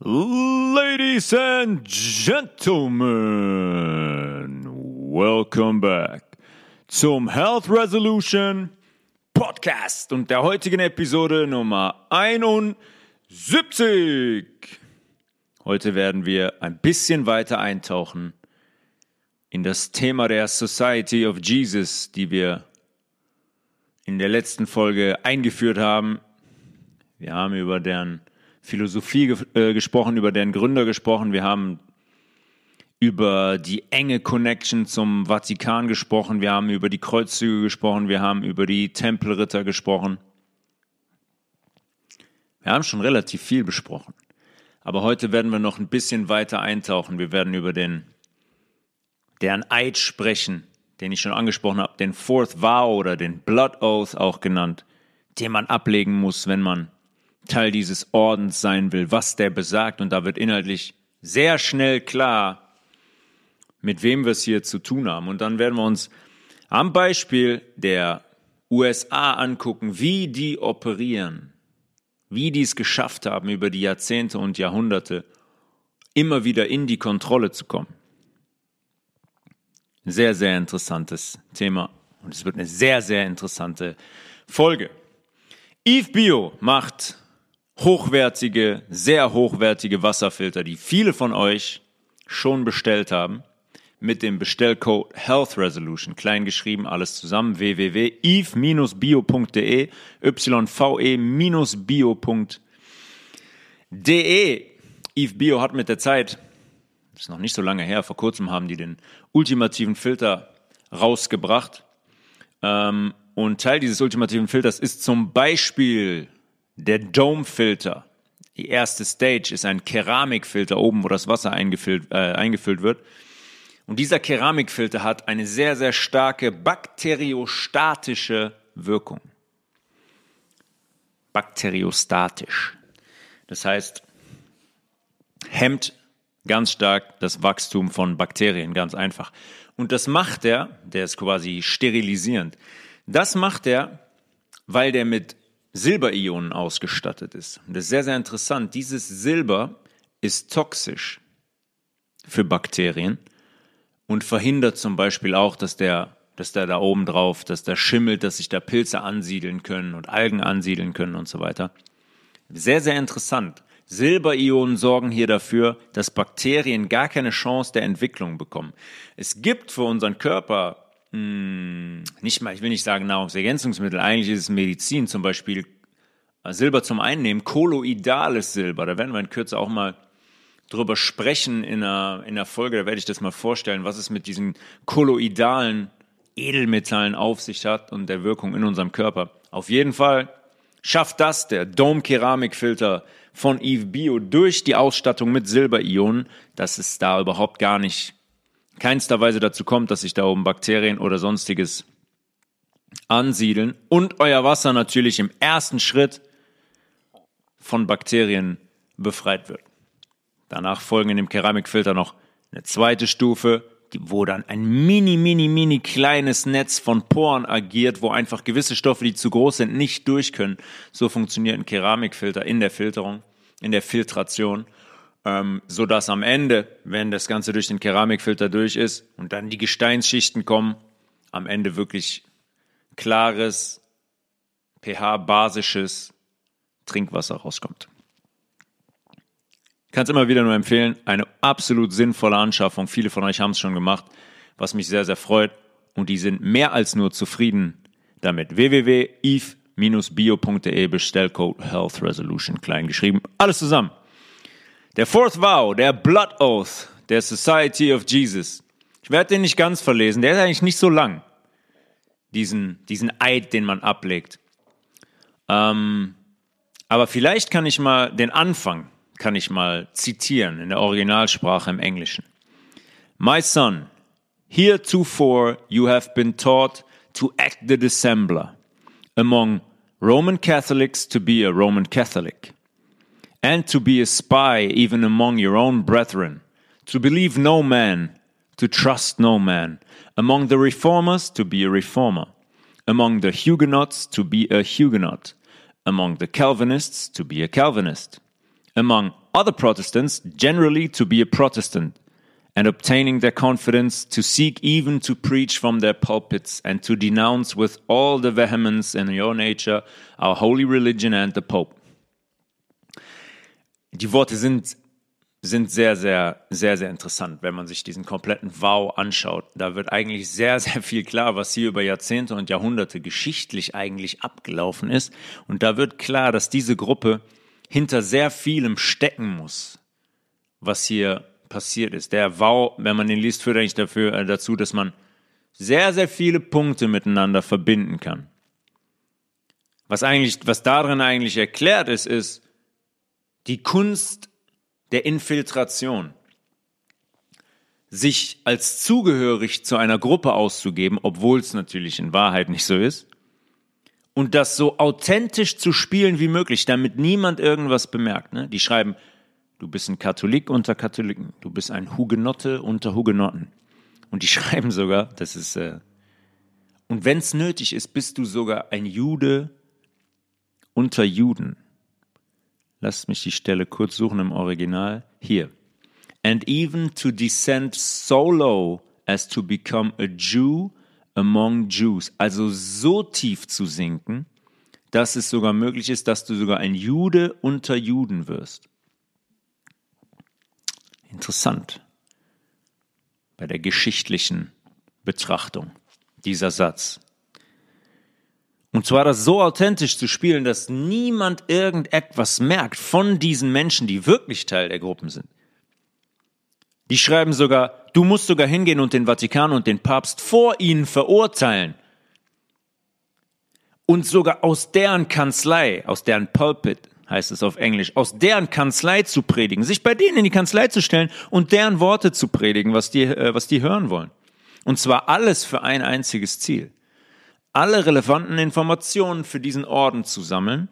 Ladies and gentlemen, welcome back zum Health Resolution Podcast und der heutigen Episode Nummer 71. Heute werden wir ein bisschen weiter eintauchen in das Thema der Society of Jesus, die wir in der letzten Folge eingeführt haben. Wir haben über deren Philosophie ge äh, gesprochen, über deren Gründer gesprochen. Wir haben über die enge Connection zum Vatikan gesprochen. Wir haben über die Kreuzzüge gesprochen. Wir haben über die Tempelritter gesprochen. Wir haben schon relativ viel besprochen. Aber heute werden wir noch ein bisschen weiter eintauchen. Wir werden über den, deren Eid sprechen, den ich schon angesprochen habe, den Fourth Vow oder den Blood Oath auch genannt, den man ablegen muss, wenn man Teil dieses Ordens sein will, was der besagt. Und da wird inhaltlich sehr schnell klar, mit wem wir es hier zu tun haben. Und dann werden wir uns am Beispiel der USA angucken, wie die operieren, wie die es geschafft haben, über die Jahrzehnte und Jahrhunderte immer wieder in die Kontrolle zu kommen. Sehr, sehr interessantes Thema und es wird eine sehr, sehr interessante Folge. Eve Bio macht hochwertige, sehr hochwertige Wasserfilter, die viele von euch schon bestellt haben, mit dem Bestellcode Health Resolution, klein geschrieben, alles zusammen, www.eve-bio.de, yve-bio.de. Eve Bio hat mit der Zeit, ist noch nicht so lange her, vor kurzem haben die den ultimativen Filter rausgebracht. Ähm, und Teil dieses ultimativen Filters ist zum Beispiel der Dome-Filter. Die erste Stage ist ein Keramikfilter oben, wo das Wasser eingefüllt, äh, eingefüllt wird. Und dieser Keramikfilter hat eine sehr, sehr starke bakteriostatische Wirkung. Bakteriostatisch. Das heißt, hemmt ganz stark das Wachstum von Bakterien, ganz einfach. Und das macht er, der ist quasi sterilisierend, das macht er, weil der mit Silberionen ausgestattet ist. Und das ist sehr, sehr interessant. Dieses Silber ist toxisch für Bakterien und verhindert zum Beispiel auch, dass der, dass der da oben drauf, dass der schimmelt, dass sich da Pilze ansiedeln können und Algen ansiedeln können und so weiter. Sehr, sehr interessant. Silberionen sorgen hier dafür, dass Bakterien gar keine Chance der Entwicklung bekommen. Es gibt für unseren Körper hm, nicht mal, ich will nicht sagen Nahrungsergänzungsmittel, eigentlich ist es Medizin, zum Beispiel äh, Silber zum Einnehmen, kolloidales Silber. Da werden wir in Kürze auch mal drüber sprechen in einer, in einer Folge, da werde ich das mal vorstellen, was es mit diesen kolloidalen Edelmetallen auf sich hat und der Wirkung in unserem Körper. Auf jeden Fall schafft das der Dome Keramikfilter von Eve Bio durch die Ausstattung mit Silberionen, dass es da überhaupt gar nicht keinster Weise dazu kommt, dass sich da oben Bakterien oder sonstiges ansiedeln und euer Wasser natürlich im ersten Schritt von Bakterien befreit wird. Danach folgen in dem Keramikfilter noch eine zweite Stufe, wo dann ein mini, mini, mini kleines Netz von Poren agiert, wo einfach gewisse Stoffe, die zu groß sind, nicht durch können. So funktioniert ein Keramikfilter in der Filterung, in der Filtration ähm, so dass am Ende, wenn das Ganze durch den Keramikfilter durch ist und dann die Gesteinsschichten kommen, am Ende wirklich klares, pH-basisches Trinkwasser rauskommt. Kann es immer wieder nur empfehlen, eine absolut sinnvolle Anschaffung. Viele von euch haben es schon gemacht, was mich sehr, sehr freut. Und die sind mehr als nur zufrieden damit. www.eve-bio.de Bestellcode Health Resolution klein geschrieben. Alles zusammen. Der Fourth Vow, der Blood Oath der Society of Jesus. Ich werde den nicht ganz verlesen, der ist eigentlich nicht so lang. Diesen, diesen Eid, den man ablegt. Ähm, aber vielleicht kann ich mal den Anfang, kann ich mal zitieren in der Originalsprache im Englischen. My son, heretofore you have been taught to act the dissembler among Roman Catholics to be a Roman Catholic and to be a spy even among your own brethren, to believe no man, to trust no man, among the reformers to be a reformer, among the Huguenots to be a Huguenot, among the Calvinists to be a Calvinist, among other Protestants generally to be a Protestant and obtaining their confidence to seek even to preach from their pulpits and to denounce with all the vehemence in your nature our holy religion and the Pope. Die Worte sind, sind sehr, sehr, sehr, sehr interessant, wenn man sich diesen kompletten Vow anschaut. Da wird eigentlich sehr, sehr viel klar, was hier über Jahrzehnte und Jahrhunderte geschichtlich eigentlich abgelaufen ist. Und da wird klar, dass diese Gruppe hinter sehr vielem stecken muss, was hier passiert ist. Der Wow, wenn man den liest, führt eigentlich dafür, äh, dazu, dass man sehr, sehr viele Punkte miteinander verbinden kann. Was eigentlich, was darin eigentlich erklärt ist, ist die Kunst der Infiltration. Sich als zugehörig zu einer Gruppe auszugeben, obwohl es natürlich in Wahrheit nicht so ist. Und das so authentisch zu spielen wie möglich, damit niemand irgendwas bemerkt. Ne? Die schreiben, Du bist ein Katholik unter Katholiken. Du bist ein Hugenotte unter Hugenotten. Und die schreiben sogar, das ist, äh, und wenn es nötig ist, bist du sogar ein Jude unter Juden. Lasst mich die Stelle kurz suchen im Original. Hier. And even to descend so low as to become a Jew among Jews. Also so tief zu sinken, dass es sogar möglich ist, dass du sogar ein Jude unter Juden wirst. Interessant bei der geschichtlichen Betrachtung dieser Satz. Und zwar das so authentisch zu spielen, dass niemand irgendetwas merkt von diesen Menschen, die wirklich Teil der Gruppen sind. Die schreiben sogar, du musst sogar hingehen und den Vatikan und den Papst vor ihnen verurteilen. Und sogar aus deren Kanzlei, aus deren Pulpit, heißt es auf Englisch, aus deren Kanzlei zu predigen, sich bei denen in die Kanzlei zu stellen und deren Worte zu predigen, was die, äh, was die hören wollen. Und zwar alles für ein einziges Ziel. Alle relevanten Informationen für diesen Orden zu sammeln,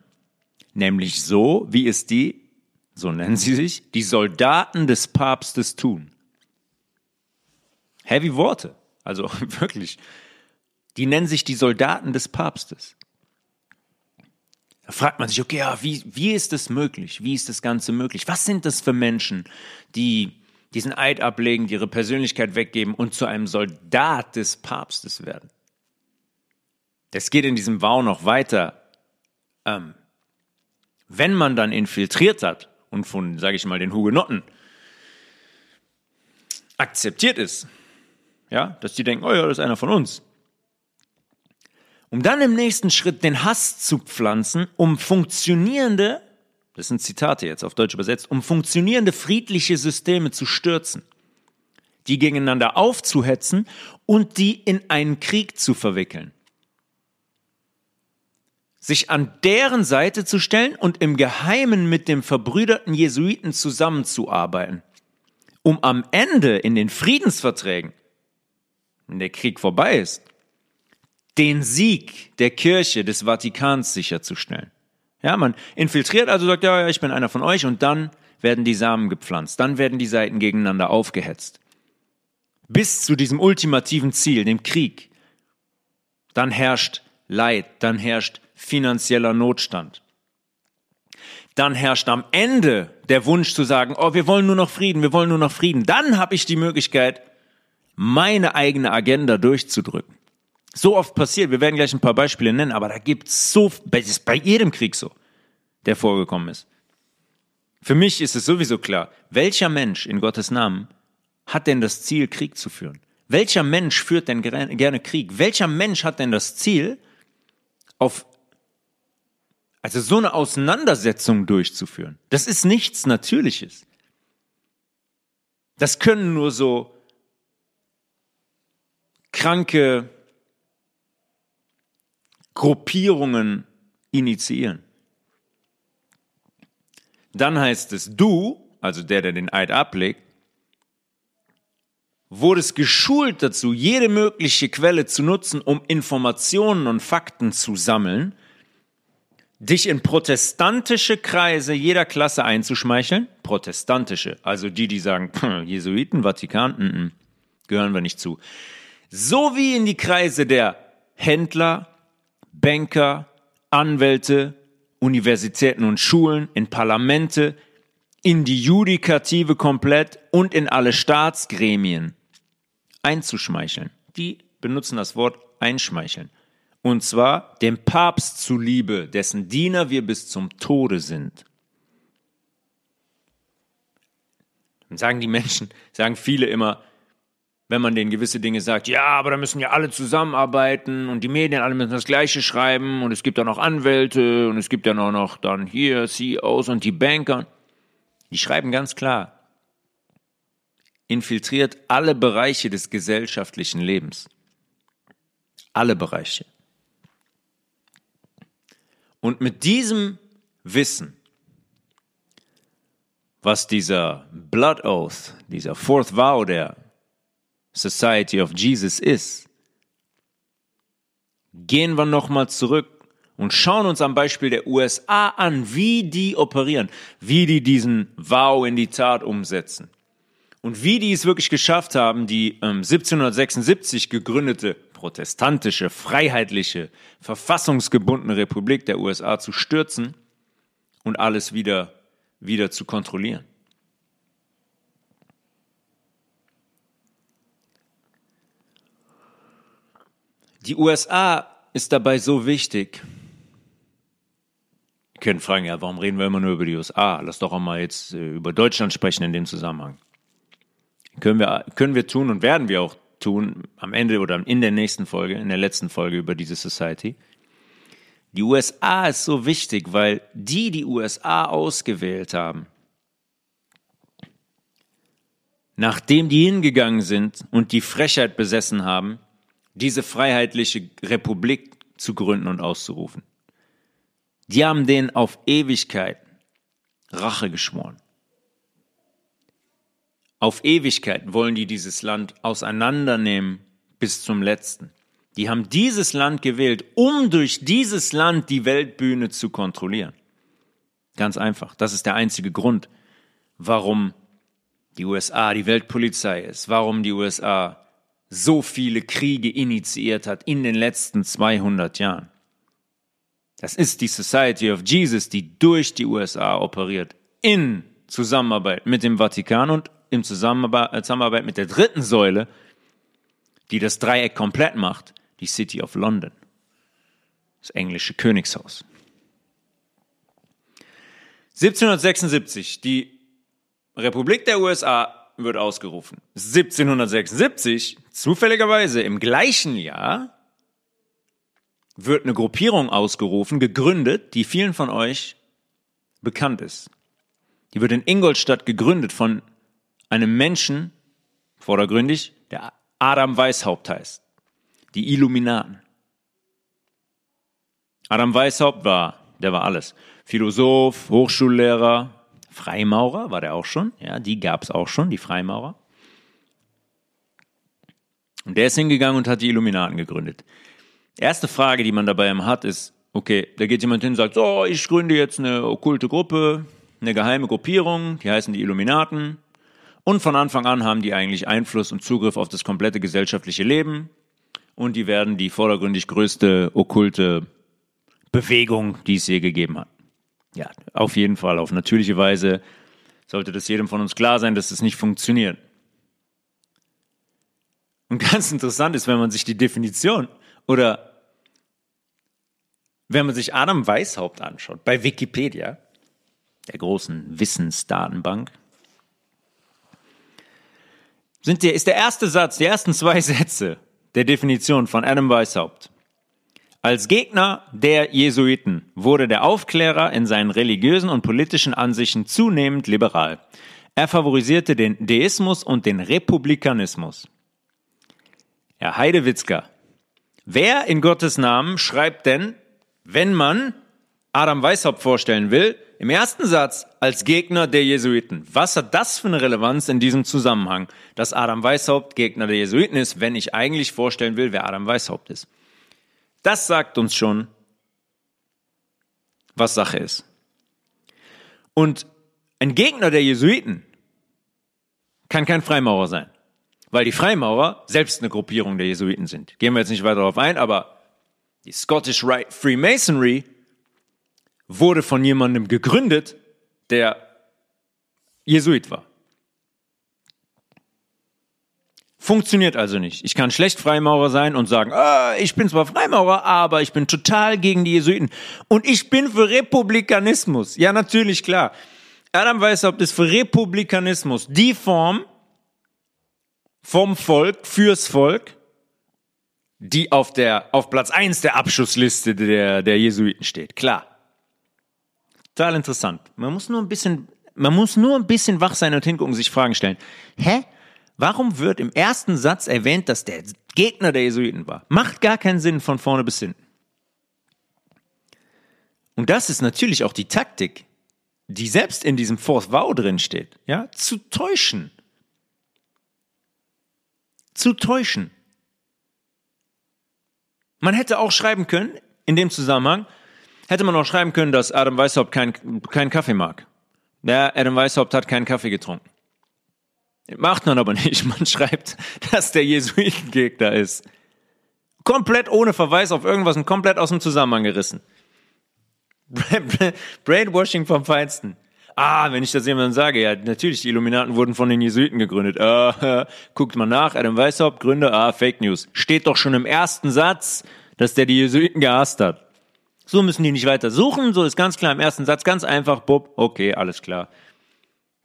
nämlich so, wie es die, so nennen sie sich, die Soldaten des Papstes tun. Heavy Worte, also wirklich. Die nennen sich die Soldaten des Papstes. Da fragt man sich, okay, ja, wie, wie ist das möglich? Wie ist das Ganze möglich? Was sind das für Menschen, die diesen Eid ablegen, die ihre Persönlichkeit weggeben und zu einem Soldat des Papstes werden? Das geht in diesem Wow noch weiter. Ähm, wenn man dann infiltriert hat und von, sage ich mal, den Hugenotten akzeptiert ist, ja, dass die denken, oh ja, das ist einer von uns, um dann im nächsten Schritt den Hass zu pflanzen, um funktionierende, das sind Zitate jetzt auf Deutsch übersetzt, um funktionierende friedliche Systeme zu stürzen, die gegeneinander aufzuhetzen und die in einen Krieg zu verwickeln. Sich an deren Seite zu stellen und im Geheimen mit dem verbrüderten Jesuiten zusammenzuarbeiten, um am Ende in den Friedensverträgen, wenn der Krieg vorbei ist, den Sieg der Kirche des Vatikans sicherzustellen. Ja, man infiltriert also sagt, ja, ja, ich bin einer von euch und dann werden die Samen gepflanzt, dann werden die Seiten gegeneinander aufgehetzt. Bis zu diesem ultimativen Ziel, dem Krieg. Dann herrscht Leid, dann herrscht finanzieller Notstand. Dann herrscht am Ende der Wunsch zu sagen, oh, wir wollen nur noch Frieden, wir wollen nur noch Frieden. Dann habe ich die Möglichkeit, meine eigene Agenda durchzudrücken so oft passiert. Wir werden gleich ein paar Beispiele nennen, aber da gibt es so, das ist bei jedem Krieg so, der vorgekommen ist. Für mich ist es sowieso klar, welcher Mensch in Gottes Namen hat denn das Ziel, Krieg zu führen? Welcher Mensch führt denn gerne Krieg? Welcher Mensch hat denn das Ziel, auf, also so eine Auseinandersetzung durchzuführen? Das ist nichts Natürliches. Das können nur so kranke, Gruppierungen initiieren. Dann heißt es, du, also der, der den Eid ablegt, wurdest geschult dazu, jede mögliche Quelle zu nutzen, um Informationen und Fakten zu sammeln, dich in protestantische Kreise jeder Klasse einzuschmeicheln, protestantische, also die, die sagen, Jesuiten, Vatikan, n -n, gehören wir nicht zu, sowie in die Kreise der Händler, Banker, Anwälte, Universitäten und Schulen, in Parlamente, in die Judikative komplett und in alle Staatsgremien einzuschmeicheln. Die benutzen das Wort einschmeicheln. Und zwar dem Papst zuliebe, dessen Diener wir bis zum Tode sind. Dann sagen die Menschen, sagen viele immer, wenn man denen gewisse Dinge sagt, ja, aber da müssen ja alle zusammenarbeiten und die Medien alle müssen das Gleiche schreiben und es gibt ja noch Anwälte und es gibt ja noch, noch dann hier CEOs und die Banker. Die schreiben ganz klar, infiltriert alle Bereiche des gesellschaftlichen Lebens. Alle Bereiche. Und mit diesem Wissen, was dieser Blood Oath, dieser Fourth Vow der Society of Jesus ist, gehen wir nochmal zurück und schauen uns am Beispiel der USA an, wie die operieren, wie die diesen Vow in die Tat umsetzen. Und wie die es wirklich geschafft haben, die ähm, 1776 gegründete protestantische, freiheitliche, verfassungsgebundene Republik der USA zu stürzen und alles wieder, wieder zu kontrollieren. Die USA ist dabei so wichtig. Ihr könnt fragen, ja, warum reden wir immer nur über die USA? Lass doch auch mal jetzt äh, über Deutschland sprechen in dem Zusammenhang. Können wir, können wir tun und werden wir auch tun am Ende oder in der nächsten Folge, in der letzten Folge über diese Society. Die USA ist so wichtig, weil die die USA ausgewählt haben, nachdem die hingegangen sind und die Frechheit besessen haben, diese freiheitliche Republik zu gründen und auszurufen. Die haben denen auf Ewigkeit Rache geschworen. Auf Ewigkeit wollen die dieses Land auseinandernehmen bis zum letzten. Die haben dieses Land gewählt, um durch dieses Land die Weltbühne zu kontrollieren. Ganz einfach. Das ist der einzige Grund, warum die USA die Weltpolizei ist, warum die USA so viele Kriege initiiert hat in den letzten 200 Jahren. Das ist die Society of Jesus, die durch die USA operiert, in Zusammenarbeit mit dem Vatikan und in äh, Zusammenarbeit mit der dritten Säule, die das Dreieck komplett macht, die City of London, das englische Königshaus. 1776, die Republik der USA wird ausgerufen. 1776, zufälligerweise im gleichen Jahr, wird eine Gruppierung ausgerufen, gegründet, die vielen von euch bekannt ist. Die wird in Ingolstadt gegründet von einem Menschen, vordergründig, der Adam Weishaupt heißt. Die Illuminaten. Adam Weishaupt war, der war alles. Philosoph, Hochschullehrer, Freimaurer war der auch schon. Ja, die gab es auch schon, die Freimaurer. Und der ist hingegangen und hat die Illuminaten gegründet. Erste Frage, die man dabei hat, ist, okay, da geht jemand hin und sagt, so, ich gründe jetzt eine okkulte Gruppe, eine geheime Gruppierung, die heißen die Illuminaten. Und von Anfang an haben die eigentlich Einfluss und Zugriff auf das komplette gesellschaftliche Leben. Und die werden die vordergründig größte okkulte Bewegung, die es je gegeben hat. Ja, auf jeden Fall, auf natürliche Weise sollte das jedem von uns klar sein, dass das nicht funktioniert. Und ganz interessant ist, wenn man sich die Definition oder wenn man sich Adam Weishaupt anschaut bei Wikipedia, der großen Wissensdatenbank, sind der, ist der erste Satz, die ersten zwei Sätze der Definition von Adam Weishaupt. Als Gegner der Jesuiten wurde der Aufklärer in seinen religiösen und politischen Ansichten zunehmend liberal. Er favorisierte den Deismus und den Republikanismus. Herr Heidewitzka, wer in Gottes Namen schreibt denn, wenn man Adam Weishaupt vorstellen will, im ersten Satz als Gegner der Jesuiten. Was hat das für eine Relevanz in diesem Zusammenhang, dass Adam Weishaupt Gegner der Jesuiten ist, wenn ich eigentlich vorstellen will, wer Adam Weishaupt ist? Das sagt uns schon, was Sache ist. Und ein Gegner der Jesuiten kann kein Freimaurer sein, weil die Freimaurer selbst eine Gruppierung der Jesuiten sind. Gehen wir jetzt nicht weiter darauf ein, aber die Scottish Rite Freemasonry wurde von jemandem gegründet, der Jesuit war. Funktioniert also nicht. Ich kann schlecht Freimaurer sein und sagen, ah, ich bin zwar Freimaurer, aber ich bin total gegen die Jesuiten. Und ich bin für Republikanismus. Ja, natürlich, klar. Adam Weishaupt ist für Republikanismus die Form vom Volk, fürs Volk, die auf der, auf Platz eins der Abschussliste der, der Jesuiten steht. Klar. Total interessant. Man muss nur ein bisschen, man muss nur ein bisschen wach sein und hingucken, sich Fragen stellen. Hä? Warum wird im ersten Satz erwähnt, dass der Gegner der Jesuiten war? Macht gar keinen Sinn von vorne bis hinten. Und das ist natürlich auch die Taktik, die selbst in diesem Fourth Vow drin steht, ja, zu täuschen. Zu täuschen. Man hätte auch schreiben können, in dem Zusammenhang, hätte man auch schreiben können, dass Adam Weishaupt keinen kein Kaffee mag. Der Adam Weishaupt hat keinen Kaffee getrunken. Macht man aber nicht. Man schreibt, dass der Jesuitengegner ist. Komplett ohne Verweis auf irgendwas und komplett aus dem Zusammenhang gerissen. Brainwashing vom Feinsten. Ah, wenn ich das jemandem sage, ja, natürlich, die Illuminaten wurden von den Jesuiten gegründet. Äh, guckt mal nach, Adam Weishaupt, Gründer, ah, Fake News. Steht doch schon im ersten Satz, dass der die Jesuiten gehasst hat. So müssen die nicht weiter suchen, so ist ganz klar im ersten Satz, ganz einfach, Bob, okay, alles klar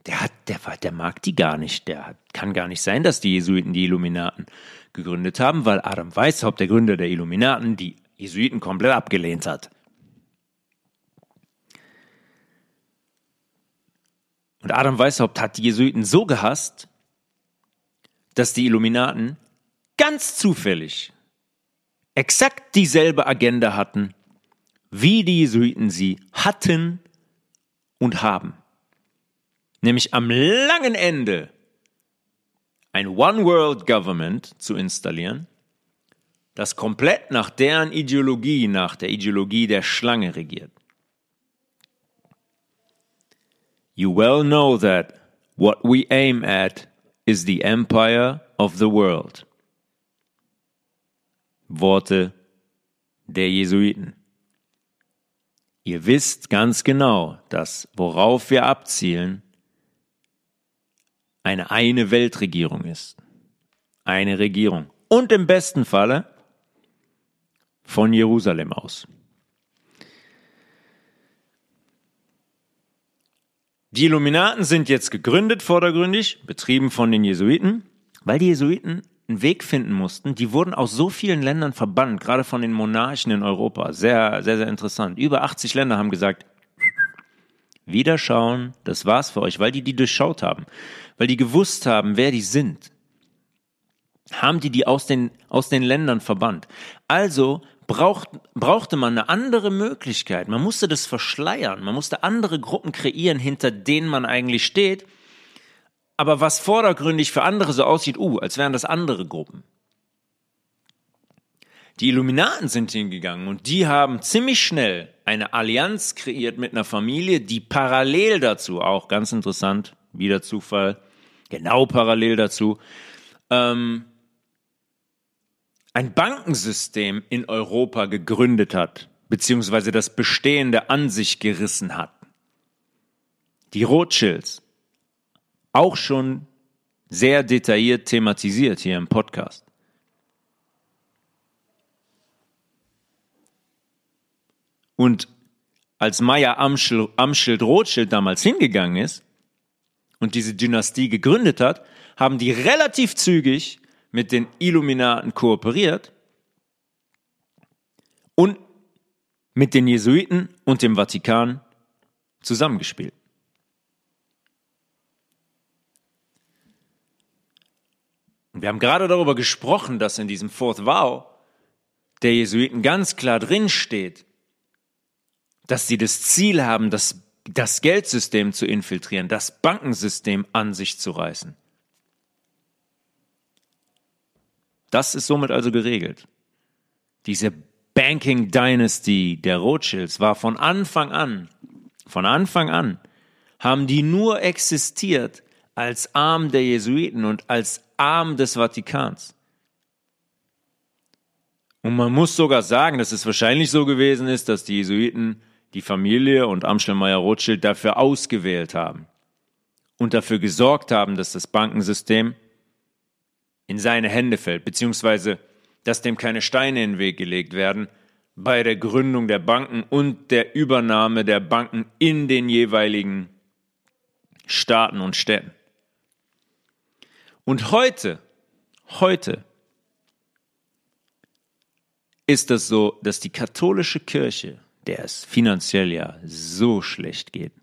der hat, der der mag die gar nicht. Der kann gar nicht sein, dass die Jesuiten die Illuminaten gegründet haben, weil Adam Weishaupt, der Gründer der Illuminaten, die Jesuiten komplett abgelehnt hat. Und Adam Weishaupt hat die Jesuiten so gehasst, dass die Illuminaten ganz zufällig exakt dieselbe Agenda hatten, wie die Jesuiten sie hatten und haben nämlich am langen Ende ein One World Government zu installieren, das komplett nach deren Ideologie, nach der Ideologie der Schlange regiert. You well know that what we aim at is the empire of the world. Worte der Jesuiten. Ihr wisst ganz genau, dass worauf wir abzielen, eine eine Weltregierung ist. Eine Regierung. Und im besten Falle von Jerusalem aus. Die Illuminaten sind jetzt gegründet vordergründig, betrieben von den Jesuiten, weil die Jesuiten einen Weg finden mussten. Die wurden aus so vielen Ländern verbannt, gerade von den Monarchen in Europa. Sehr, sehr, sehr interessant. Über 80 Länder haben gesagt, wieder schauen, das war's für euch, weil die die durchschaut haben, weil die gewusst haben, wer die sind. Haben die die aus den, aus den Ländern verbannt. Also braucht, brauchte man eine andere Möglichkeit. Man musste das verschleiern. Man musste andere Gruppen kreieren, hinter denen man eigentlich steht. Aber was vordergründig für andere so aussieht, uh, als wären das andere Gruppen. Die Illuminaten sind hingegangen und die haben ziemlich schnell eine Allianz kreiert mit einer Familie, die parallel dazu, auch ganz interessant, wieder Zufall, genau parallel dazu, ähm, ein Bankensystem in Europa gegründet hat, beziehungsweise das Bestehende an sich gerissen hat. Die Rothschilds, auch schon sehr detailliert thematisiert hier im Podcast. Und als Amschild, Amschild Rothschild damals hingegangen ist und diese Dynastie gegründet hat, haben die relativ zügig mit den Illuminaten kooperiert und mit den Jesuiten und dem Vatikan zusammengespielt. Und wir haben gerade darüber gesprochen, dass in diesem Fourth Vow der Jesuiten ganz klar drin steht, dass sie das Ziel haben, das, das Geldsystem zu infiltrieren, das Bankensystem an sich zu reißen. Das ist somit also geregelt. Diese Banking Dynasty der Rothschilds war von Anfang an, von Anfang an, haben die nur existiert als Arm der Jesuiten und als Arm des Vatikans. Und man muss sogar sagen, dass es wahrscheinlich so gewesen ist, dass die Jesuiten die Familie und Amschelmeier Rothschild dafür ausgewählt haben, und dafür gesorgt haben, dass das Bankensystem in seine Hände fällt, beziehungsweise dass dem keine Steine in den Weg gelegt werden bei der Gründung der Banken und der Übernahme der Banken in den jeweiligen Staaten und Städten. Und heute, heute ist es so, dass die katholische Kirche, der es finanziell ja so schlecht geht,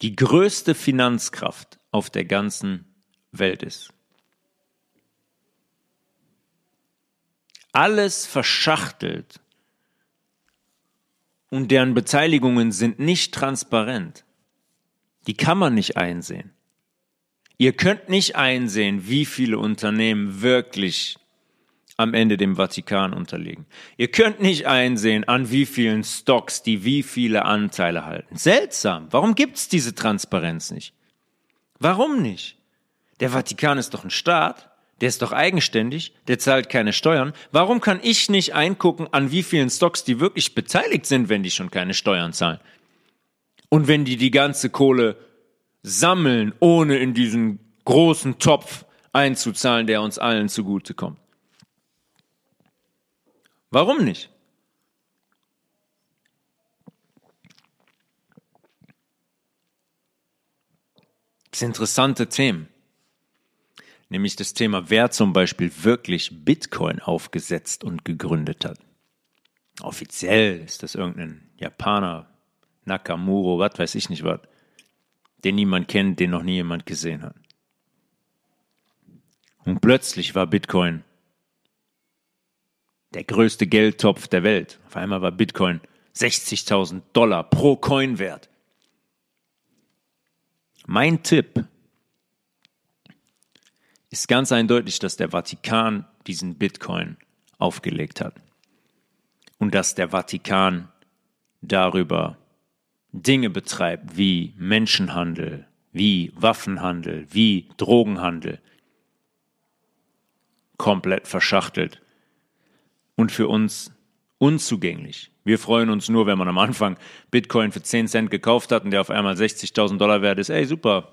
die größte Finanzkraft auf der ganzen Welt ist. Alles verschachtelt und deren Beteiligungen sind nicht transparent. Die kann man nicht einsehen. Ihr könnt nicht einsehen, wie viele Unternehmen wirklich am Ende dem Vatikan unterliegen. Ihr könnt nicht einsehen, an wie vielen Stocks die wie viele Anteile halten. Seltsam. Warum gibt's diese Transparenz nicht? Warum nicht? Der Vatikan ist doch ein Staat, der ist doch eigenständig, der zahlt keine Steuern. Warum kann ich nicht eingucken, an wie vielen Stocks die wirklich beteiligt sind, wenn die schon keine Steuern zahlen? Und wenn die die ganze Kohle sammeln, ohne in diesen großen Topf einzuzahlen, der uns allen zugutekommt? Warum nicht? Das interessante Themen. Nämlich das Thema, wer zum Beispiel wirklich Bitcoin aufgesetzt und gegründet hat. Offiziell ist das irgendein Japaner, Nakamuro, was weiß ich nicht was, den niemand kennt, den noch nie jemand gesehen hat. Und plötzlich war Bitcoin der größte Geldtopf der Welt. Auf einmal war Bitcoin 60.000 Dollar pro Coin wert. Mein Tipp ist ganz eindeutig, dass der Vatikan diesen Bitcoin aufgelegt hat und dass der Vatikan darüber Dinge betreibt wie Menschenhandel, wie Waffenhandel, wie Drogenhandel, komplett verschachtelt und für uns unzugänglich. Wir freuen uns nur, wenn man am Anfang Bitcoin für 10 Cent gekauft hat und der auf einmal 60.000 Dollar wert ist. Ey, super,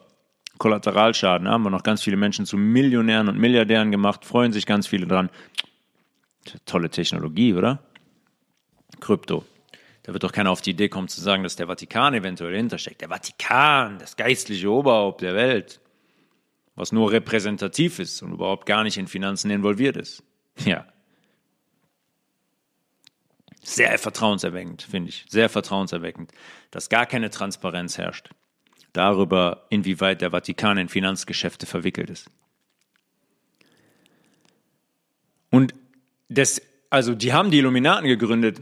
Kollateralschaden. Haben wir noch ganz viele Menschen zu Millionären und Milliardären gemacht, freuen sich ganz viele dran. Tolle Technologie, oder? Krypto. Da wird doch keiner auf die Idee kommen zu sagen, dass der Vatikan eventuell hintersteckt. Der Vatikan, das geistliche Oberhaupt der Welt, was nur repräsentativ ist und überhaupt gar nicht in Finanzen involviert ist. Ja, sehr vertrauenserweckend, finde ich. Sehr vertrauenserweckend, dass gar keine Transparenz herrscht darüber, inwieweit der Vatikan in Finanzgeschäfte verwickelt ist. Und das, also die haben die Illuminaten gegründet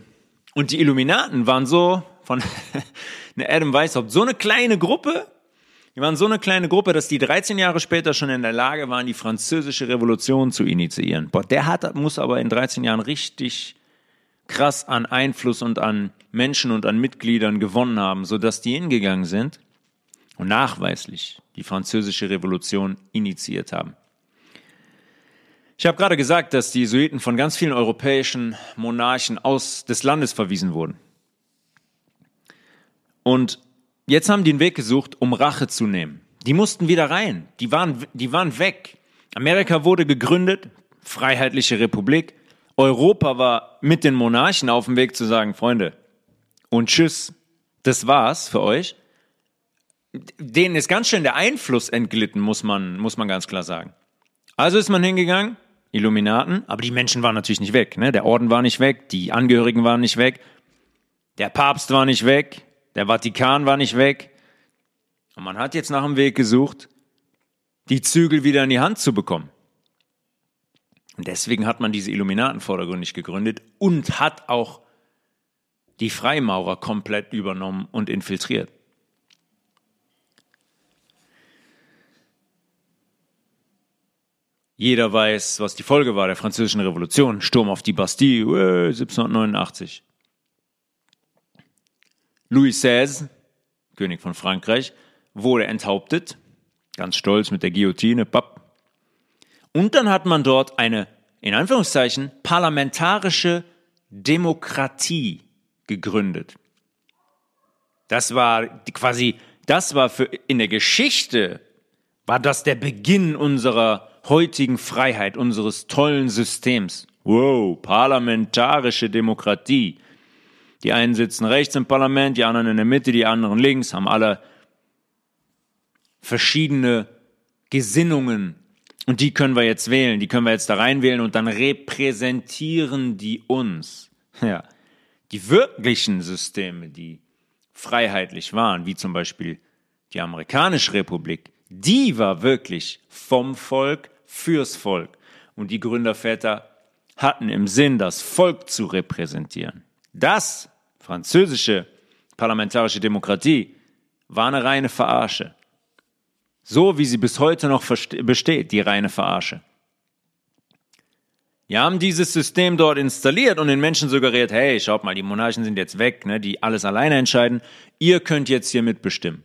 und die Illuminaten waren so von Adam Weishaupt so eine kleine Gruppe, die waren so eine kleine Gruppe, dass die 13 Jahre später schon in der Lage waren, die französische Revolution zu initiieren. Boah, der hat, muss aber in 13 Jahren richtig krass an Einfluss und an Menschen und an Mitgliedern gewonnen haben, sodass die hingegangen sind und nachweislich die französische Revolution initiiert haben. Ich habe gerade gesagt, dass die Jesuiten von ganz vielen europäischen Monarchen aus des Landes verwiesen wurden. Und jetzt haben die einen Weg gesucht, um Rache zu nehmen. Die mussten wieder rein. Die waren, die waren weg. Amerika wurde gegründet, Freiheitliche Republik. Europa war mit den Monarchen auf dem Weg zu sagen, Freunde, und tschüss, das war's für euch. Denen ist ganz schön der Einfluss entglitten, muss man, muss man ganz klar sagen. Also ist man hingegangen, Illuminaten, aber die Menschen waren natürlich nicht weg. Ne? Der Orden war nicht weg, die Angehörigen waren nicht weg, der Papst war nicht weg, der Vatikan war nicht weg. Und man hat jetzt nach einem Weg gesucht, die Zügel wieder in die Hand zu bekommen. Und deswegen hat man diese Illuminaten vordergründig gegründet und hat auch die Freimaurer komplett übernommen und infiltriert. Jeder weiß, was die Folge war der französischen Revolution. Sturm auf die Bastille, 1789. Louis XVI, König von Frankreich, wurde enthauptet, ganz stolz mit der Guillotine, papp, und dann hat man dort eine, in Anführungszeichen, parlamentarische Demokratie gegründet. Das war quasi das war für, in der Geschichte, war das der Beginn unserer heutigen Freiheit, unseres tollen Systems. Wow, parlamentarische Demokratie. Die einen sitzen rechts im Parlament, die anderen in der Mitte, die anderen links, haben alle verschiedene Gesinnungen. Und die können wir jetzt wählen, die können wir jetzt da reinwählen und dann repräsentieren die uns. Ja. Die wirklichen Systeme, die freiheitlich waren, wie zum Beispiel die amerikanische Republik, die war wirklich vom Volk fürs Volk. Und die Gründerväter hatten im Sinn, das Volk zu repräsentieren. Das, französische parlamentarische Demokratie, war eine reine Verarsche. So wie sie bis heute noch besteht, die reine Verarsche. Die haben dieses System dort installiert und den Menschen suggeriert, hey, schaut mal, die Monarchen sind jetzt weg, ne, die alles alleine entscheiden. Ihr könnt jetzt hier mitbestimmen.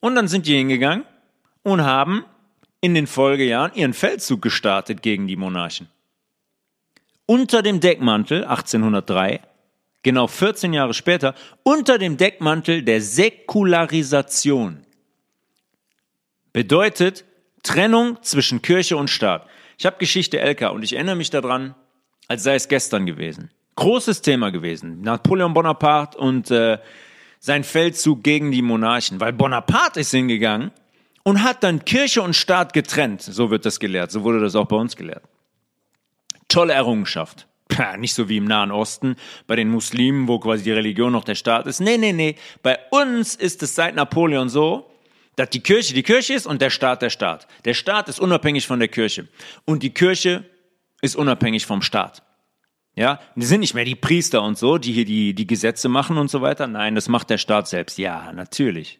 Und dann sind die hingegangen und haben in den Folgejahren ihren Feldzug gestartet gegen die Monarchen. Unter dem Deckmantel 1803, genau 14 Jahre später, unter dem Deckmantel der Säkularisation. Bedeutet Trennung zwischen Kirche und Staat. Ich habe Geschichte LK und ich erinnere mich daran, als sei es gestern gewesen. Großes Thema gewesen. Napoleon Bonaparte und äh, sein Feldzug gegen die Monarchen. Weil Bonaparte ist hingegangen und hat dann Kirche und Staat getrennt. So wird das gelehrt. So wurde das auch bei uns gelehrt. Tolle Errungenschaft. Pah, nicht so wie im Nahen Osten bei den Muslimen, wo quasi die Religion noch der Staat ist. Nee, nee, nee. Bei uns ist es seit Napoleon so, dass die Kirche die Kirche ist und der Staat der Staat. Der Staat ist unabhängig von der Kirche und die Kirche ist unabhängig vom Staat. Ja, die sind nicht mehr die Priester und so, die hier die, die Gesetze machen und so weiter. Nein, das macht der Staat selbst. Ja, natürlich.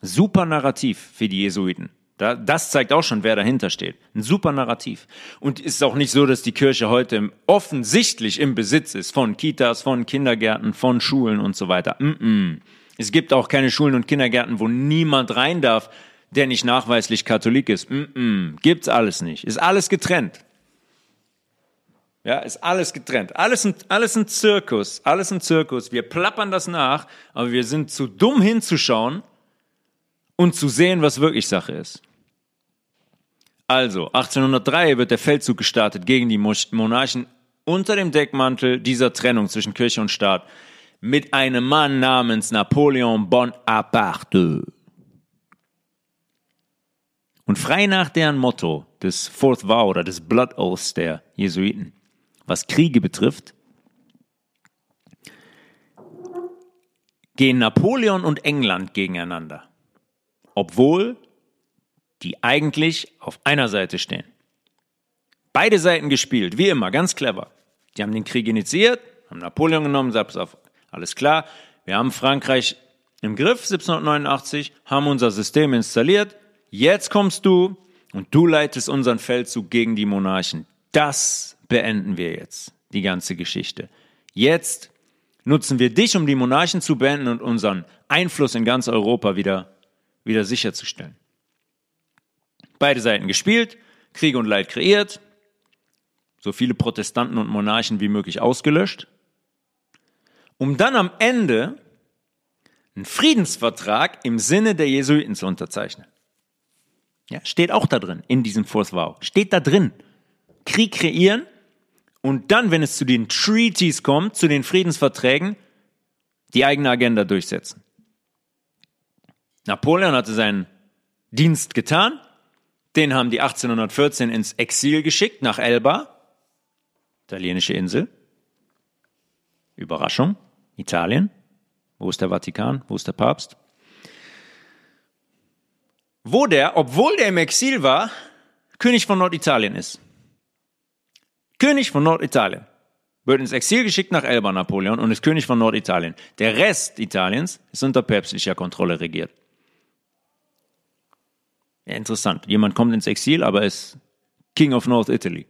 Super Narrativ für die Jesuiten. Das zeigt auch schon, wer dahinter steht. Ein super Narrativ. Und ist auch nicht so, dass die Kirche heute offensichtlich im Besitz ist von Kitas, von Kindergärten, von Schulen und so weiter. Mm -mm. Es gibt auch keine Schulen und Kindergärten, wo niemand rein darf, der nicht nachweislich Katholik ist. Mm -mm, gibt's alles nicht. Ist alles getrennt. Ja, ist alles getrennt. Alles ein, alles ein Zirkus. Alles ein Zirkus. Wir plappern das nach, aber wir sind zu dumm hinzuschauen und zu sehen, was wirklich Sache ist. Also, 1803 wird der Feldzug gestartet gegen die Monarchen unter dem Deckmantel dieser Trennung zwischen Kirche und Staat mit einem Mann namens Napoleon Bonaparte. Und frei nach deren Motto des Fourth Vow oder des Blood Oaths der Jesuiten, was Kriege betrifft, gehen Napoleon und England gegeneinander, obwohl die eigentlich auf einer Seite stehen. Beide Seiten gespielt, wie immer, ganz clever. Die haben den Krieg initiiert, haben Napoleon genommen, sagt auf alles klar, wir haben Frankreich im Griff 1789, haben unser System installiert. Jetzt kommst du und du leitest unseren Feldzug gegen die Monarchen. Das beenden wir jetzt, die ganze Geschichte. Jetzt nutzen wir dich, um die Monarchen zu beenden und unseren Einfluss in ganz Europa wieder, wieder sicherzustellen. Beide Seiten gespielt, Krieg und Leid kreiert, so viele Protestanten und Monarchen wie möglich ausgelöscht um dann am Ende einen Friedensvertrag im Sinne der Jesuiten zu unterzeichnen. Ja, steht auch da drin, in diesem Fourth Vow. Steht da drin. Krieg kreieren und dann, wenn es zu den Treaties kommt, zu den Friedensverträgen, die eigene Agenda durchsetzen. Napoleon hatte seinen Dienst getan, den haben die 1814 ins Exil geschickt nach Elba, italienische Insel. Überraschung. Italien. Wo ist der Vatikan? Wo ist der Papst? Wo der, obwohl der im Exil war, König von Norditalien ist. König von Norditalien. Wird ins Exil geschickt nach Elba, Napoleon, und ist König von Norditalien. Der Rest Italiens ist unter päpstlicher Kontrolle regiert. Ja, interessant. Jemand kommt ins Exil, aber ist King of North Italy.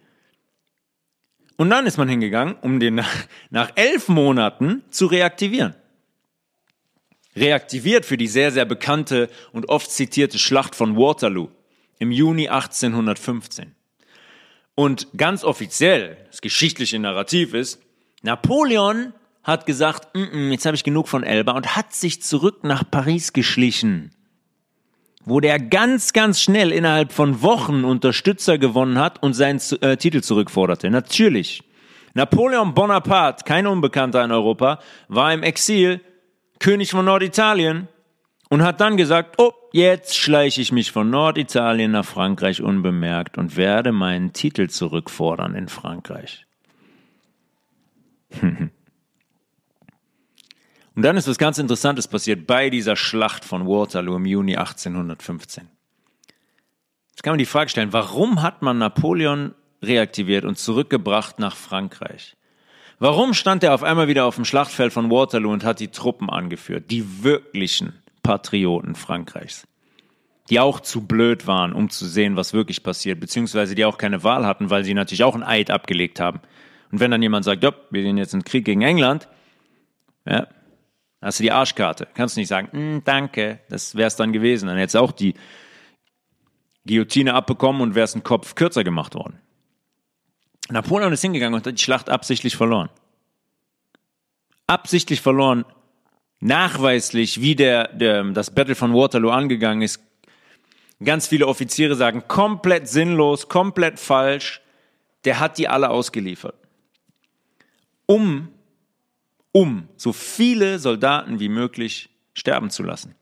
Und dann ist man hingegangen, um den nach, nach elf Monaten zu reaktivieren. Reaktiviert für die sehr, sehr bekannte und oft zitierte Schlacht von Waterloo im Juni 1815. Und ganz offiziell, das geschichtliche Narrativ ist, Napoleon hat gesagt, mm -mm, jetzt habe ich genug von Elba und hat sich zurück nach Paris geschlichen, wo der ganz, ganz schnell innerhalb von Wochen Unterstützer gewonnen hat und seinen äh, Titel zurückforderte. Natürlich. Napoleon Bonaparte, kein Unbekannter in Europa, war im Exil König von Norditalien und hat dann gesagt, oh, jetzt schleiche ich mich von Norditalien nach Frankreich unbemerkt und werde meinen Titel zurückfordern in Frankreich. Und dann ist was ganz Interessantes passiert bei dieser Schlacht von Waterloo im Juni 1815. Jetzt kann man die Frage stellen, warum hat man Napoleon reaktiviert und zurückgebracht nach Frankreich? Warum stand er auf einmal wieder auf dem Schlachtfeld von Waterloo und hat die Truppen angeführt, die wirklichen Patrioten Frankreichs, die auch zu blöd waren, um zu sehen, was wirklich passiert, beziehungsweise die auch keine Wahl hatten, weil sie natürlich auch ein Eid abgelegt haben. Und wenn dann jemand sagt, ja, wir gehen jetzt in den Krieg gegen England, ja, hast du die Arschkarte. Kannst du nicht sagen, hm, danke, das wäre es dann gewesen. Dann hättest du auch die Guillotine abbekommen und wärst ein Kopf kürzer gemacht worden. Napoleon ist hingegangen und hat die Schlacht absichtlich verloren. Absichtlich verloren. Nachweislich, wie der, der, das Battle von Waterloo angegangen ist. Ganz viele Offiziere sagen, komplett sinnlos, komplett falsch. Der hat die alle ausgeliefert. Um um so viele Soldaten wie möglich sterben zu lassen.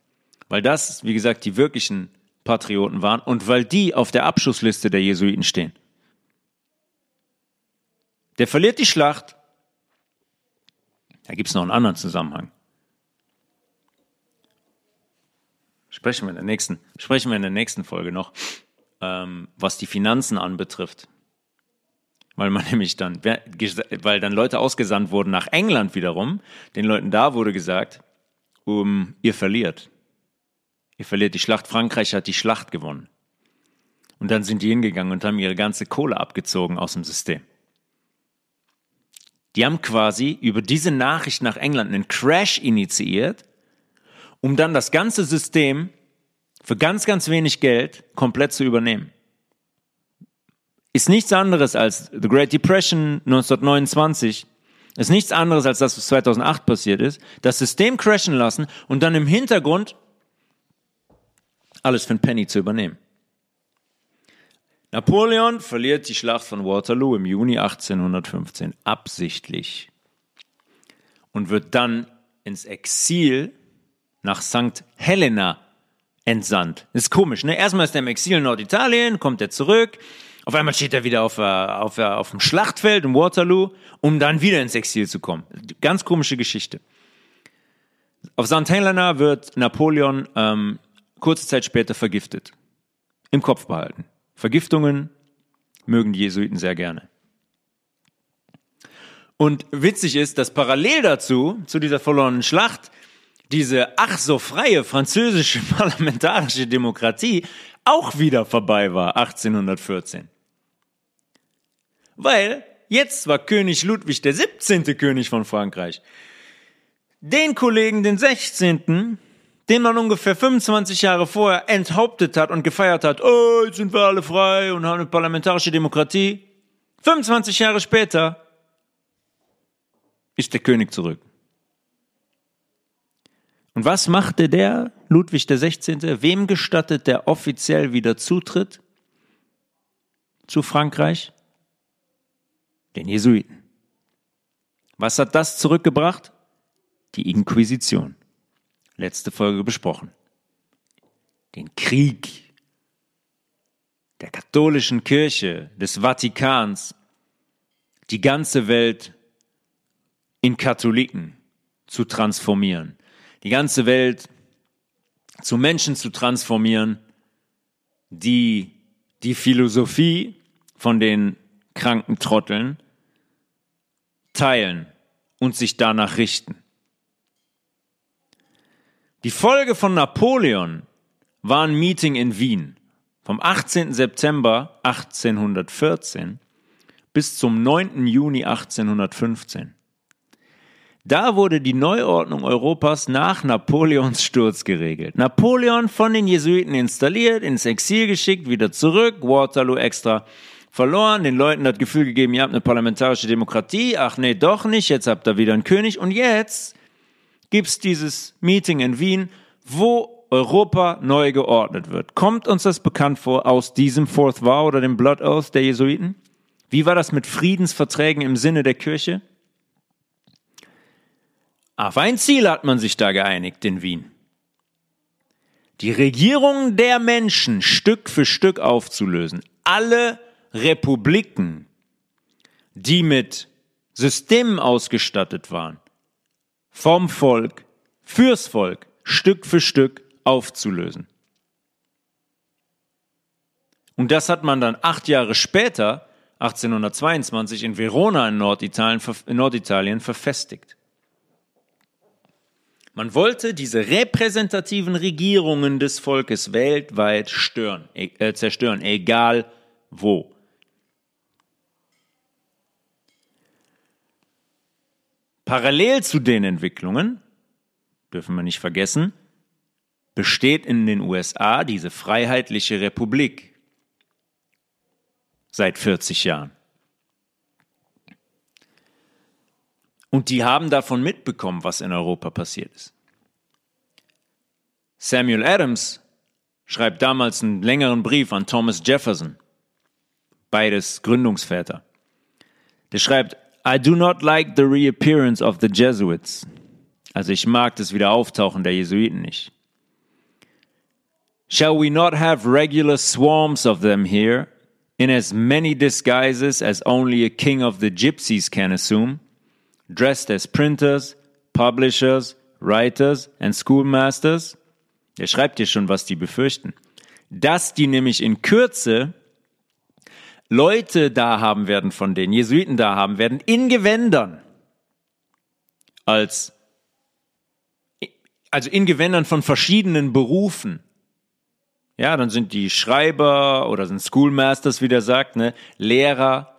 Weil das, wie gesagt, die wirklichen Patrioten waren und weil die auf der Abschussliste der Jesuiten stehen. Der verliert die Schlacht. Da gibt es noch einen anderen Zusammenhang. Sprechen wir in der nächsten, sprechen wir in der nächsten Folge noch, ähm, was die Finanzen anbetrifft weil man nämlich dann, weil dann Leute ausgesandt wurden nach England wiederum, den Leuten da wurde gesagt, um, ihr verliert. Ihr verliert die Schlacht. Frankreich hat die Schlacht gewonnen. Und dann sind die hingegangen und haben ihre ganze Kohle abgezogen aus dem System. Die haben quasi über diese Nachricht nach England einen Crash initiiert, um dann das ganze System für ganz, ganz wenig Geld komplett zu übernehmen ist nichts anderes als The Great Depression 1929, ist nichts anderes als das, was 2008 passiert ist, das System crashen lassen und dann im Hintergrund alles für einen Penny zu übernehmen. Napoleon verliert die Schlacht von Waterloo im Juni 1815 absichtlich und wird dann ins Exil nach St. Helena entsandt. ist komisch, ne? Erstmal ist er im Exil in Norditalien, kommt er zurück, auf einmal steht er wieder auf, äh, auf, äh, auf dem Schlachtfeld in Waterloo, um dann wieder ins Exil zu kommen. Ganz komische Geschichte. Auf St. Helena wird Napoleon ähm, kurze Zeit später vergiftet. Im Kopf behalten. Vergiftungen mögen die Jesuiten sehr gerne. Und witzig ist, dass parallel dazu, zu dieser verlorenen Schlacht, diese ach so freie französische parlamentarische Demokratie auch wieder vorbei war, 1814. Weil jetzt war König Ludwig der 17. König von Frankreich. Den Kollegen, den 16., den man ungefähr 25 Jahre vorher enthauptet hat und gefeiert hat, oh, jetzt sind wir alle frei und haben eine parlamentarische Demokratie. 25 Jahre später ist der König zurück. Und was machte der Ludwig der 16.? Wem gestattet der offiziell wieder Zutritt zu Frankreich? Den Jesuiten. Was hat das zurückgebracht? Die Inquisition. Letzte Folge besprochen. Den Krieg der katholischen Kirche, des Vatikans, die ganze Welt in Katholiken zu transformieren. Die ganze Welt zu Menschen zu transformieren, die die Philosophie von den kranken Trotteln teilen und sich danach richten. Die Folge von Napoleon war ein Meeting in Wien vom 18. September 1814 bis zum 9. Juni 1815. Da wurde die Neuordnung Europas nach Napoleons Sturz geregelt. Napoleon von den Jesuiten installiert, ins Exil geschickt, wieder zurück, Waterloo extra verloren, den Leuten das Gefühl gegeben, ihr habt eine parlamentarische Demokratie, ach nee, doch nicht, jetzt habt ihr wieder einen König und jetzt gibt's dieses Meeting in Wien, wo Europa neu geordnet wird. Kommt uns das bekannt vor aus diesem Fourth Vow oder dem Blood Oath der Jesuiten? Wie war das mit Friedensverträgen im Sinne der Kirche? Auf ein Ziel hat man sich da geeinigt in Wien. Die Regierung der Menschen Stück für Stück aufzulösen. Alle Republiken, die mit Systemen ausgestattet waren, vom Volk, fürs Volk, Stück für Stück aufzulösen. Und das hat man dann acht Jahre später, 1822, in Verona in Norditalien, in Norditalien verfestigt. Man wollte diese repräsentativen Regierungen des Volkes weltweit stören, äh, zerstören, egal wo. Parallel zu den Entwicklungen, dürfen wir nicht vergessen, besteht in den USA diese Freiheitliche Republik seit 40 Jahren. Und die haben davon mitbekommen, was in Europa passiert ist. Samuel Adams schreibt damals einen längeren Brief an Thomas Jefferson, beides Gründungsväter. Der schreibt, I do not like the reappearance of the Jesuits. Also ich mag das Wiederauftauchen der Jesuiten nicht. Shall we not have regular swarms of them here, in as many disguises as only a king of the gypsies can assume? dressed as printers, publishers, writers and schoolmasters. Er schreibt dir schon, was die befürchten. Dass die nämlich in Kürze Leute da haben werden von den Jesuiten da haben werden in Gewändern als also in Gewändern von verschiedenen Berufen. Ja, dann sind die Schreiber oder sind Schoolmasters, wie der sagt, ne, Lehrer,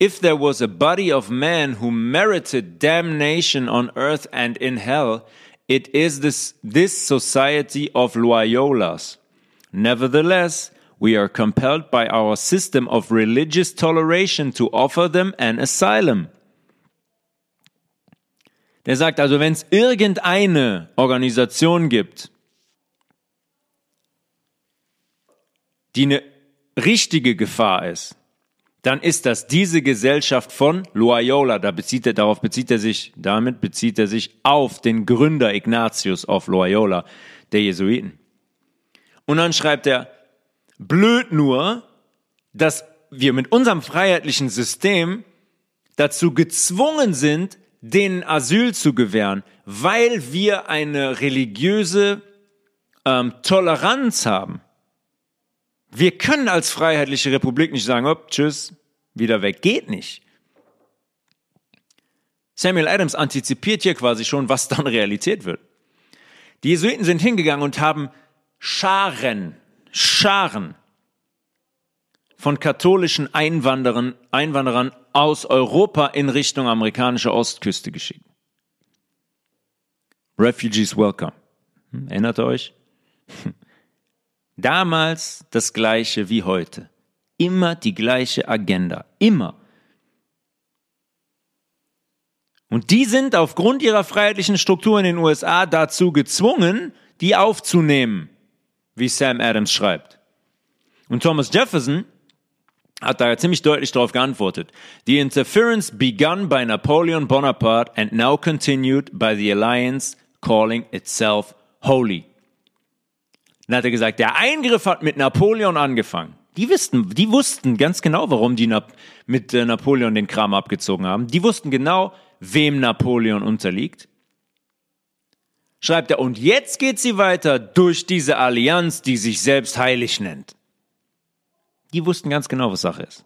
if there was a body of men who merited damnation on earth and in hell, it is this, this society of Loyolas. Nevertheless, we are compelled by our system of religious toleration to offer them an asylum. Der sagt also, wenn es irgendeine Organisation gibt, die eine richtige Gefahr ist, dann ist das diese Gesellschaft von Loyola. Da bezieht er, darauf bezieht er sich, damit bezieht er sich auf den Gründer Ignatius of Loyola, der Jesuiten. Und dann schreibt er, blöd nur, dass wir mit unserem freiheitlichen System dazu gezwungen sind, denen Asyl zu gewähren, weil wir eine religiöse ähm, Toleranz haben. Wir können als Freiheitliche Republik nicht sagen, oh, tschüss, wieder weg. Geht nicht. Samuel Adams antizipiert hier quasi schon, was dann Realität wird. Die Jesuiten sind hingegangen und haben Scharen, Scharen von katholischen Einwanderern, Einwanderern aus Europa in Richtung amerikanischer Ostküste geschickt. Refugees welcome. Hm, erinnert ihr euch? Damals das gleiche wie heute. Immer die gleiche Agenda. Immer. Und die sind aufgrund ihrer freiheitlichen Struktur in den USA dazu gezwungen, die aufzunehmen, wie Sam Adams schreibt. Und Thomas Jefferson hat da ziemlich deutlich darauf geantwortet. The interference begun by Napoleon Bonaparte and now continued by the alliance calling itself holy. Dann hat er gesagt, der Eingriff hat mit Napoleon angefangen. Die wussten, die wussten ganz genau, warum die mit äh, Napoleon den Kram abgezogen haben. Die wussten genau, wem Napoleon unterliegt. Schreibt er, und jetzt geht sie weiter durch diese Allianz, die sich selbst heilig nennt. Die wussten ganz genau, was Sache ist.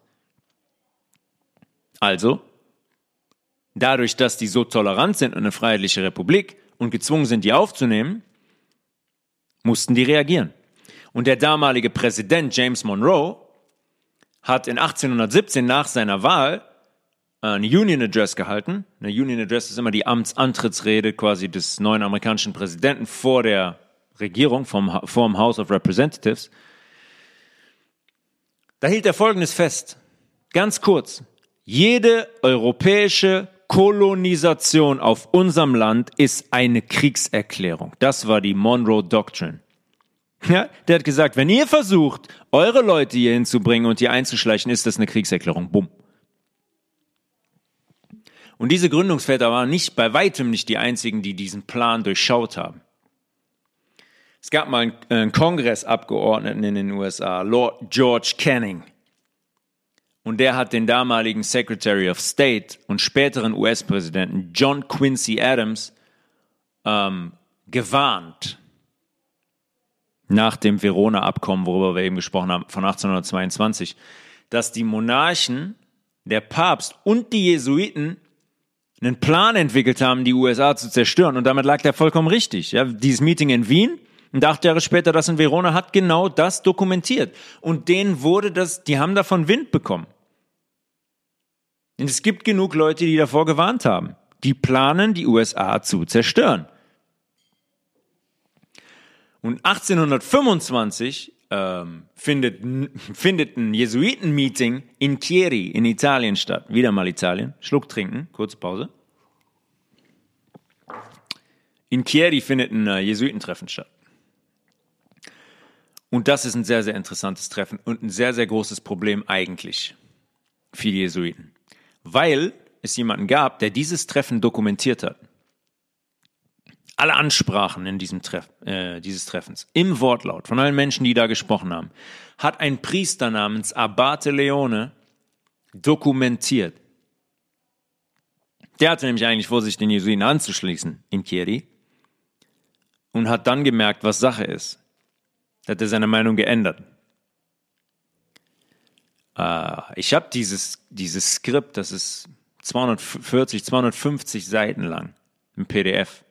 Also, dadurch, dass die so tolerant sind und eine freiheitliche Republik und gezwungen sind, die aufzunehmen, mussten die reagieren. Und der damalige Präsident James Monroe hat in 1817 nach seiner Wahl eine Union Address gehalten. Eine Union Address ist immer die Amtsantrittsrede quasi des neuen amerikanischen Präsidenten vor der Regierung, vom, vor House of Representatives. Da hielt er Folgendes fest. Ganz kurz. Jede europäische Kolonisation auf unserem Land ist eine Kriegserklärung. Das war die Monroe Doctrine. Ja, der hat gesagt, wenn ihr versucht, eure Leute hier hinzubringen und hier einzuschleichen, ist das eine Kriegserklärung. Bumm. Und diese Gründungsväter waren nicht bei weitem nicht die einzigen, die diesen Plan durchschaut haben. Es gab mal einen, Kongressabgeordneten in den USA, Lord George Canning. Und der hat den damaligen Secretary of State und späteren US-Präsidenten John Quincy Adams ähm, gewarnt nach dem Verona-Abkommen, worüber wir eben gesprochen haben, von 1822, dass die Monarchen, der Papst und die Jesuiten einen Plan entwickelt haben, die USA zu zerstören. Und damit lag der vollkommen richtig. Ja, dieses Meeting in Wien und acht Jahre später das in Verona hat genau das dokumentiert. Und denen wurde das, die haben davon Wind bekommen. Und es gibt genug Leute, die davor gewarnt haben. Die planen, die USA zu zerstören. Und 1825 ähm, findet, findet ein Jesuiten-Meeting in Chieri in Italien statt. Wieder mal Italien. Schluck trinken, kurze Pause. In Chieri findet ein äh, Jesuitentreffen statt. Und das ist ein sehr, sehr interessantes Treffen und ein sehr, sehr großes Problem eigentlich für die Jesuiten. Weil es jemanden gab, der dieses Treffen dokumentiert hat alle Ansprachen in diesem Treff, äh, dieses Treffens, im Wortlaut von allen Menschen, die da gesprochen haben, hat ein Priester namens Abate Leone dokumentiert. Der hatte nämlich eigentlich vor, sich den Jesuiten anzuschließen in Chieri und hat dann gemerkt, was Sache ist. Da hat er seine Meinung geändert. Äh, ich habe dieses, dieses Skript, das ist 240, 250 Seiten lang im PDF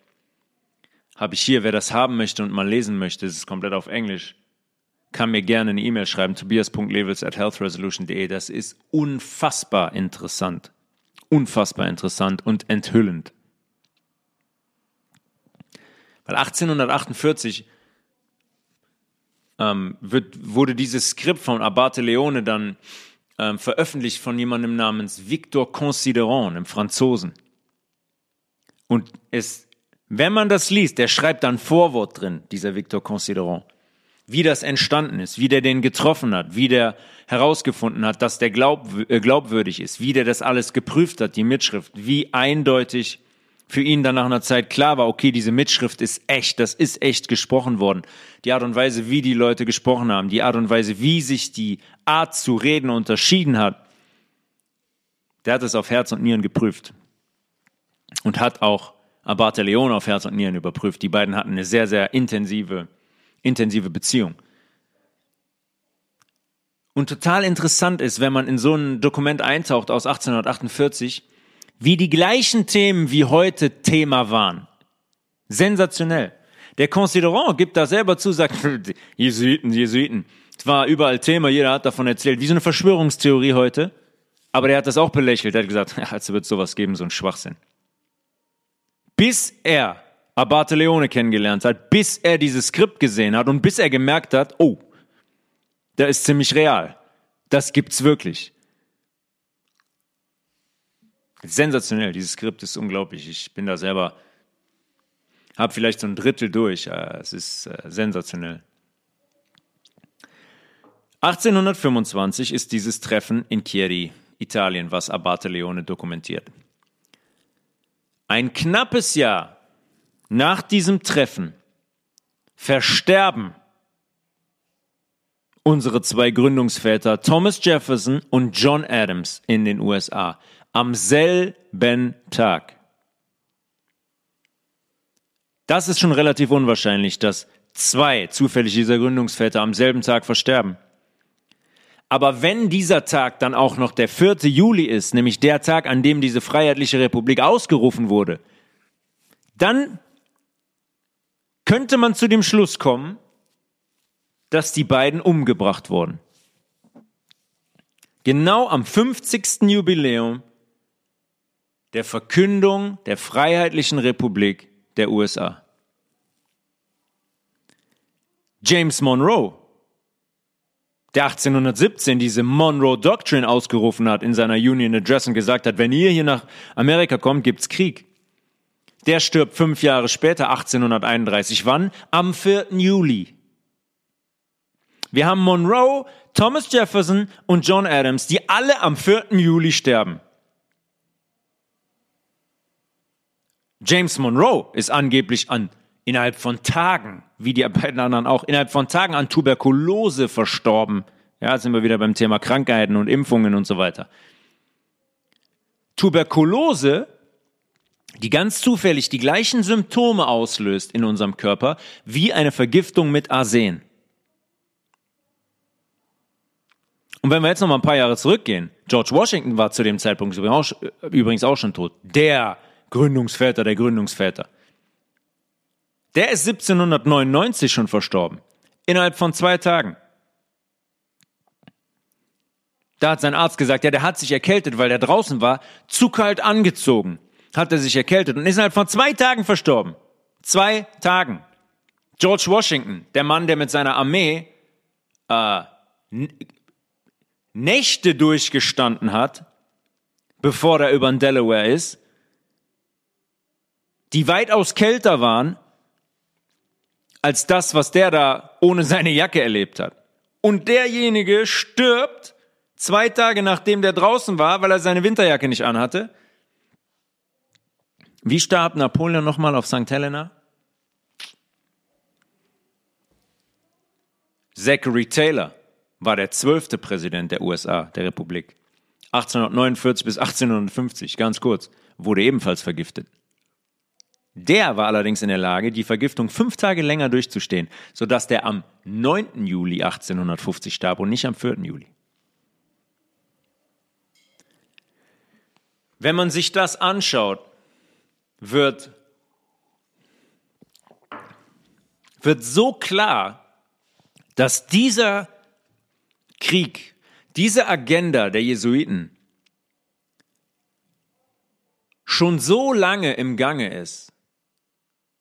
habe ich hier, wer das haben möchte und mal lesen möchte, es ist komplett auf Englisch, kann mir gerne eine E-Mail schreiben, tobias.levels at healthresolution.de. Das ist unfassbar interessant. Unfassbar interessant und enthüllend. Weil 1848 ähm, wird, wurde dieses Skript von Abate Leone dann ähm, veröffentlicht von jemandem namens Victor Considerant, einem Franzosen. Und es wenn man das liest, der schreibt dann Vorwort drin, dieser Victor Considerant, wie das entstanden ist, wie der den getroffen hat, wie der herausgefunden hat, dass der glaub, äh, glaubwürdig ist, wie der das alles geprüft hat, die Mitschrift, wie eindeutig für ihn dann nach einer Zeit klar war, okay, diese Mitschrift ist echt, das ist echt gesprochen worden. Die Art und Weise, wie die Leute gesprochen haben, die Art und Weise, wie sich die Art zu reden unterschieden hat, der hat es auf Herz und Nieren geprüft und hat auch Abate Leon auf Herz und Nieren überprüft. Die beiden hatten eine sehr, sehr intensive, intensive Beziehung. Und total interessant ist, wenn man in so ein Dokument eintaucht aus 1848, wie die gleichen Themen wie heute Thema waren. Sensationell. Der Considerant gibt da selber zu, sagt, Jesuiten, Jesuiten. Es war überall Thema, jeder hat davon erzählt, wie so eine Verschwörungstheorie heute. Aber der hat das auch belächelt. Er hat gesagt, ja, also wird sowas geben, so ein Schwachsinn bis er Abate Leone kennengelernt hat, bis er dieses Skript gesehen hat und bis er gemerkt hat, oh, da ist ziemlich real. Das gibt's wirklich. Sensationell, dieses Skript ist unglaublich. Ich bin da selber, habe vielleicht so ein Drittel durch. Es ist äh, sensationell. 1825 ist dieses Treffen in Chieri, Italien, was Abate Leone dokumentiert. Ein knappes Jahr nach diesem Treffen versterben unsere zwei Gründungsväter Thomas Jefferson und John Adams in den USA am selben Tag. Das ist schon relativ unwahrscheinlich, dass zwei zufällig dieser Gründungsväter am selben Tag versterben. Aber wenn dieser Tag dann auch noch der 4. Juli ist, nämlich der Tag, an dem diese Freiheitliche Republik ausgerufen wurde, dann könnte man zu dem Schluss kommen, dass die beiden umgebracht wurden. Genau am 50. Jubiläum der Verkündung der Freiheitlichen Republik der USA. James Monroe der 1817 diese Monroe Doctrine ausgerufen hat in seiner Union Address und gesagt hat, wenn ihr hier nach Amerika kommt, gibt's Krieg. Der stirbt fünf Jahre später, 1831. Wann? Am 4. Juli. Wir haben Monroe, Thomas Jefferson und John Adams, die alle am 4. Juli sterben. James Monroe ist angeblich an innerhalb von Tagen, wie die beiden anderen auch, innerhalb von Tagen an Tuberkulose verstorben. Ja, sind wir wieder beim Thema Krankheiten und Impfungen und so weiter. Tuberkulose die ganz zufällig die gleichen Symptome auslöst in unserem Körper wie eine Vergiftung mit Arsen. Und wenn wir jetzt noch mal ein paar Jahre zurückgehen, George Washington war zu dem Zeitpunkt übrigens auch schon tot. Der Gründungsväter der Gründungsväter. Der ist 1799 schon verstorben. Innerhalb von zwei Tagen. Da hat sein Arzt gesagt, ja, der hat sich erkältet, weil der draußen war, zu kalt angezogen hat er sich erkältet und ist innerhalb von zwei Tagen verstorben. Zwei Tagen. George Washington, der Mann, der mit seiner Armee äh, Nächte durchgestanden hat, bevor er über den Delaware ist, die weitaus kälter waren als das, was der da ohne seine Jacke erlebt hat. Und derjenige stirbt zwei Tage nachdem der draußen war, weil er seine Winterjacke nicht anhatte wie starb Napoleon nochmal auf St. Helena? Zachary Taylor war der zwölfte Präsident der USA, der Republik. 1849 bis 1850, ganz kurz, wurde ebenfalls vergiftet. Der war allerdings in der Lage, die Vergiftung fünf Tage länger durchzustehen, sodass der am 9. Juli 1850 starb und nicht am 4. Juli. Wenn man sich das anschaut, wird, wird so klar, dass dieser Krieg, diese Agenda der Jesuiten schon so lange im Gange ist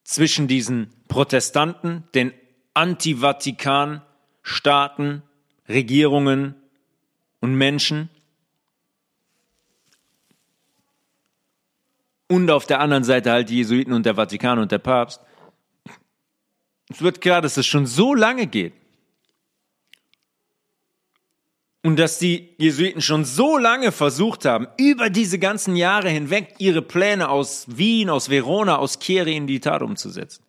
zwischen diesen Protestanten, den Anti-Vatikan-Staaten, Regierungen und Menschen und auf der anderen Seite halt die Jesuiten und der Vatikan und der Papst. Es wird klar, dass es schon so lange geht. Und dass die Jesuiten schon so lange versucht haben, über diese ganzen Jahre hinweg ihre Pläne aus Wien, aus Verona, aus Chieri in die Tat umzusetzen.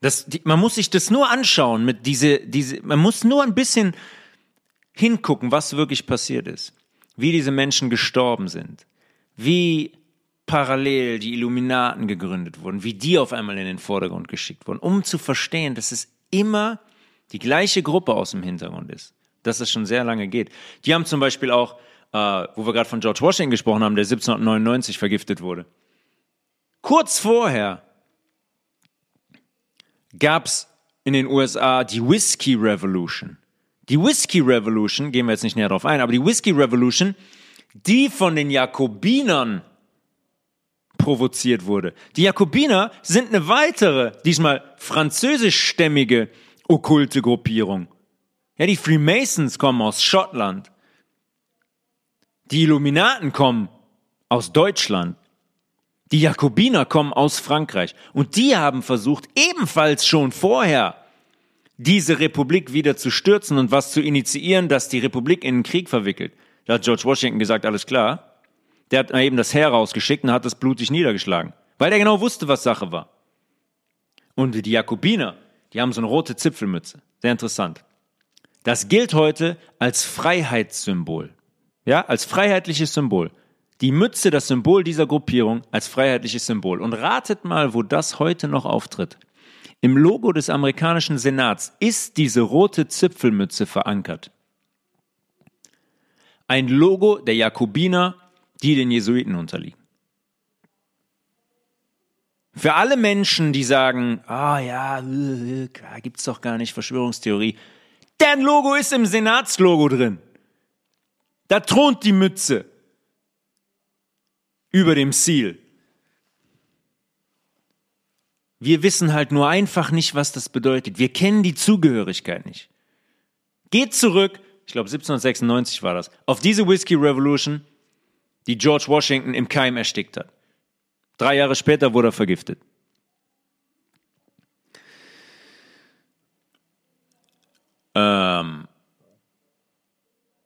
Das, die, man muss sich das nur anschauen mit diese, diese, man muss nur ein bisschen hingucken, was wirklich passiert ist, wie diese Menschen gestorben sind, wie parallel die Illuminaten gegründet wurden, wie die auf einmal in den Vordergrund geschickt wurden, um zu verstehen, dass es immer die gleiche Gruppe aus dem Hintergrund ist, dass es schon sehr lange geht. Die haben zum Beispiel auch, äh, wo wir gerade von George Washington gesprochen haben, der 1799 vergiftet wurde. Kurz vorher gab es in den USA die Whiskey Revolution. Die Whiskey Revolution, gehen wir jetzt nicht näher drauf ein, aber die Whiskey Revolution, die von den Jakobinern provoziert wurde. Die Jakobiner sind eine weitere, diesmal französischstämmige okkulte Gruppierung. Ja, die Freemasons kommen aus Schottland. Die Illuminaten kommen aus Deutschland. Die Jakobiner kommen aus Frankreich. Und die haben versucht, ebenfalls schon vorher diese Republik wieder zu stürzen und was zu initiieren, dass die Republik in einen Krieg verwickelt. Da hat George Washington gesagt, alles klar. Der hat eben das Heer rausgeschickt und hat das blutig niedergeschlagen, weil er genau wusste, was Sache war. Und die Jakobiner, die haben so eine rote Zipfelmütze. Sehr interessant. Das gilt heute als Freiheitssymbol. Ja, als freiheitliches Symbol. Die Mütze, das Symbol dieser Gruppierung als freiheitliches Symbol. Und ratet mal, wo das heute noch auftritt. Im Logo des amerikanischen Senats ist diese rote Zipfelmütze verankert. Ein Logo der Jakobiner, die den Jesuiten unterliegen. Für alle Menschen, die sagen, ah oh ja, äh, äh, gibt's doch gar nicht Verschwörungstheorie, deren Logo ist im Senatslogo drin. Da thront die Mütze über dem Ziel. Wir wissen halt nur einfach nicht, was das bedeutet. Wir kennen die Zugehörigkeit nicht. Geht zurück, ich glaube 1796 war das, auf diese Whiskey Revolution, die George Washington im Keim erstickt hat. Drei Jahre später wurde er vergiftet. Ähm,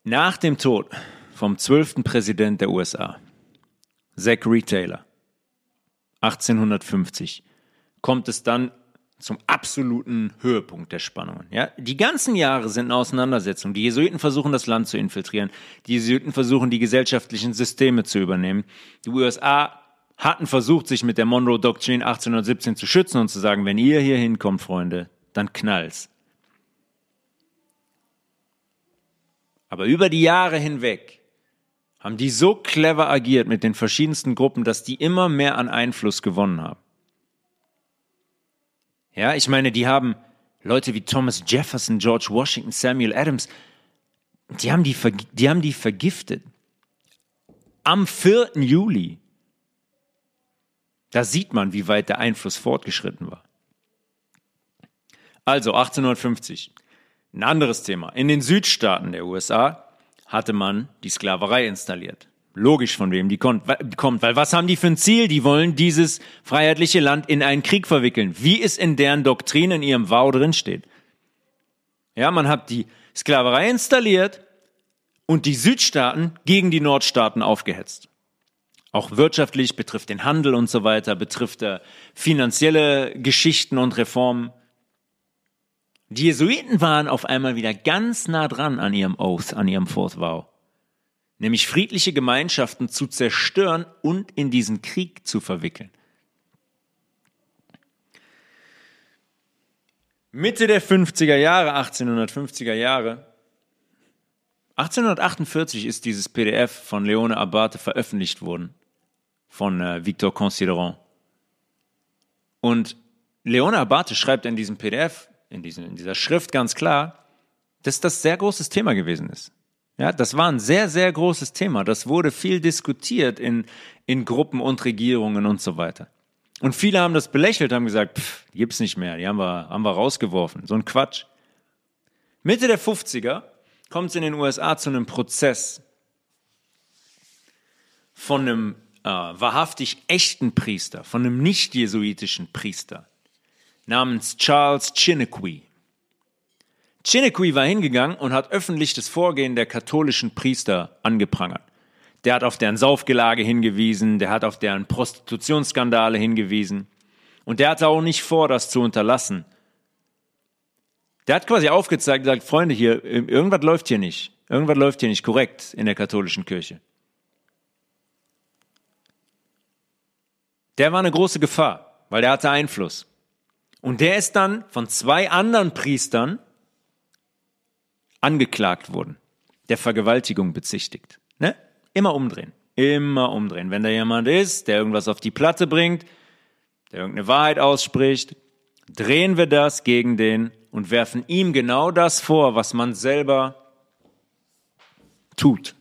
nach dem Tod vom zwölften Präsident der USA, Zachary Taylor, 1850, kommt es dann zum absoluten Höhepunkt der Spannungen. Ja, die ganzen Jahre sind eine Auseinandersetzung. Die Jesuiten versuchen, das Land zu infiltrieren. Die Jesuiten versuchen, die gesellschaftlichen Systeme zu übernehmen. Die USA hatten versucht, sich mit der Monroe Doctrine 1817 zu schützen und zu sagen, wenn ihr hier hinkommt, Freunde, dann knallt's. Aber über die Jahre hinweg haben die so clever agiert mit den verschiedensten Gruppen, dass die immer mehr an Einfluss gewonnen haben. Ja, ich meine, die haben Leute wie Thomas Jefferson, George Washington, Samuel Adams, die haben die, die, haben die vergiftet. Am 4. Juli. Da sieht man, wie weit der Einfluss fortgeschritten war. Also 1850. Ein anderes Thema. In den Südstaaten der USA hatte man die Sklaverei installiert. Logisch, von wem die kommt, weil was haben die für ein Ziel? Die wollen dieses freiheitliche Land in einen Krieg verwickeln, wie es in deren Doktrin, in ihrem Vow drinsteht. Ja, man hat die Sklaverei installiert und die Südstaaten gegen die Nordstaaten aufgehetzt. Auch wirtschaftlich betrifft den Handel und so weiter, betrifft er finanzielle Geschichten und Reformen. Die Jesuiten waren auf einmal wieder ganz nah dran an ihrem Oath, an ihrem Fourth Vow. Nämlich friedliche Gemeinschaften zu zerstören und in diesen Krieg zu verwickeln. Mitte der 50er Jahre, 1850er Jahre, 1848 ist dieses PDF von Leone Abate veröffentlicht worden, von äh, Victor Considerant. Und Leone Abate schreibt in diesem PDF, in, diesem, in dieser Schrift ganz klar, dass das sehr großes Thema gewesen ist. Ja, das war ein sehr, sehr großes Thema. Das wurde viel diskutiert in, in Gruppen und Regierungen und so weiter. Und viele haben das belächelt, haben gesagt, pff, die gibt's nicht mehr, die haben wir, haben wir rausgeworfen. So ein Quatsch. Mitte der 50er kommt es in den USA zu einem Prozess von einem äh, wahrhaftig echten Priester, von einem nicht-jesuitischen Priester namens Charles Chiniquy. Chiniquy war hingegangen und hat öffentlich das Vorgehen der katholischen Priester angeprangert. Der hat auf deren Saufgelage hingewiesen, der hat auf deren Prostitutionsskandale hingewiesen und der hatte auch nicht vor, das zu unterlassen. Der hat quasi aufgezeigt, gesagt, Freunde hier, irgendwas läuft hier nicht. Irgendwas läuft hier nicht korrekt in der katholischen Kirche. Der war eine große Gefahr, weil der hatte Einfluss. Und der ist dann von zwei anderen Priestern angeklagt worden, der Vergewaltigung bezichtigt. Ne? Immer umdrehen. Immer umdrehen. Wenn da jemand ist, der irgendwas auf die Platte bringt, der irgendeine Wahrheit ausspricht, drehen wir das gegen den und werfen ihm genau das vor, was man selber tut.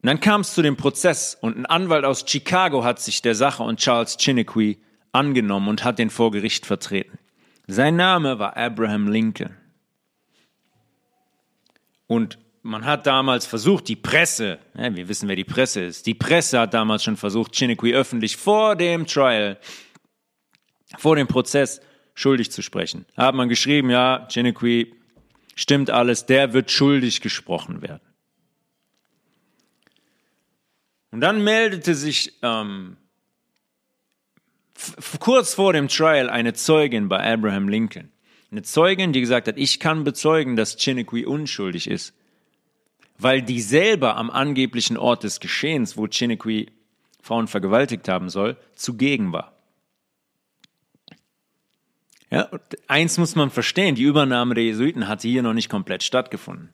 Und dann kam es zu dem Prozess und ein Anwalt aus Chicago hat sich der Sache und Charles Chiniquy angenommen und hat den vor Gericht vertreten. Sein Name war Abraham Lincoln. Und man hat damals versucht, die Presse, ja, wir wissen, wer die Presse ist, die Presse hat damals schon versucht, Chiniquy öffentlich vor dem Trial, vor dem Prozess schuldig zu sprechen. Hat man geschrieben, ja, Chiniquy stimmt alles, der wird schuldig gesprochen werden. Und dann meldete sich ähm, kurz vor dem Trial eine Zeugin bei Abraham Lincoln. Eine Zeugin, die gesagt hat, ich kann bezeugen, dass Chiniquy unschuldig ist, weil die selber am angeblichen Ort des Geschehens, wo Chiniquy Frauen vergewaltigt haben soll, zugegen war. Ja, eins muss man verstehen, die Übernahme der Jesuiten hatte hier noch nicht komplett stattgefunden.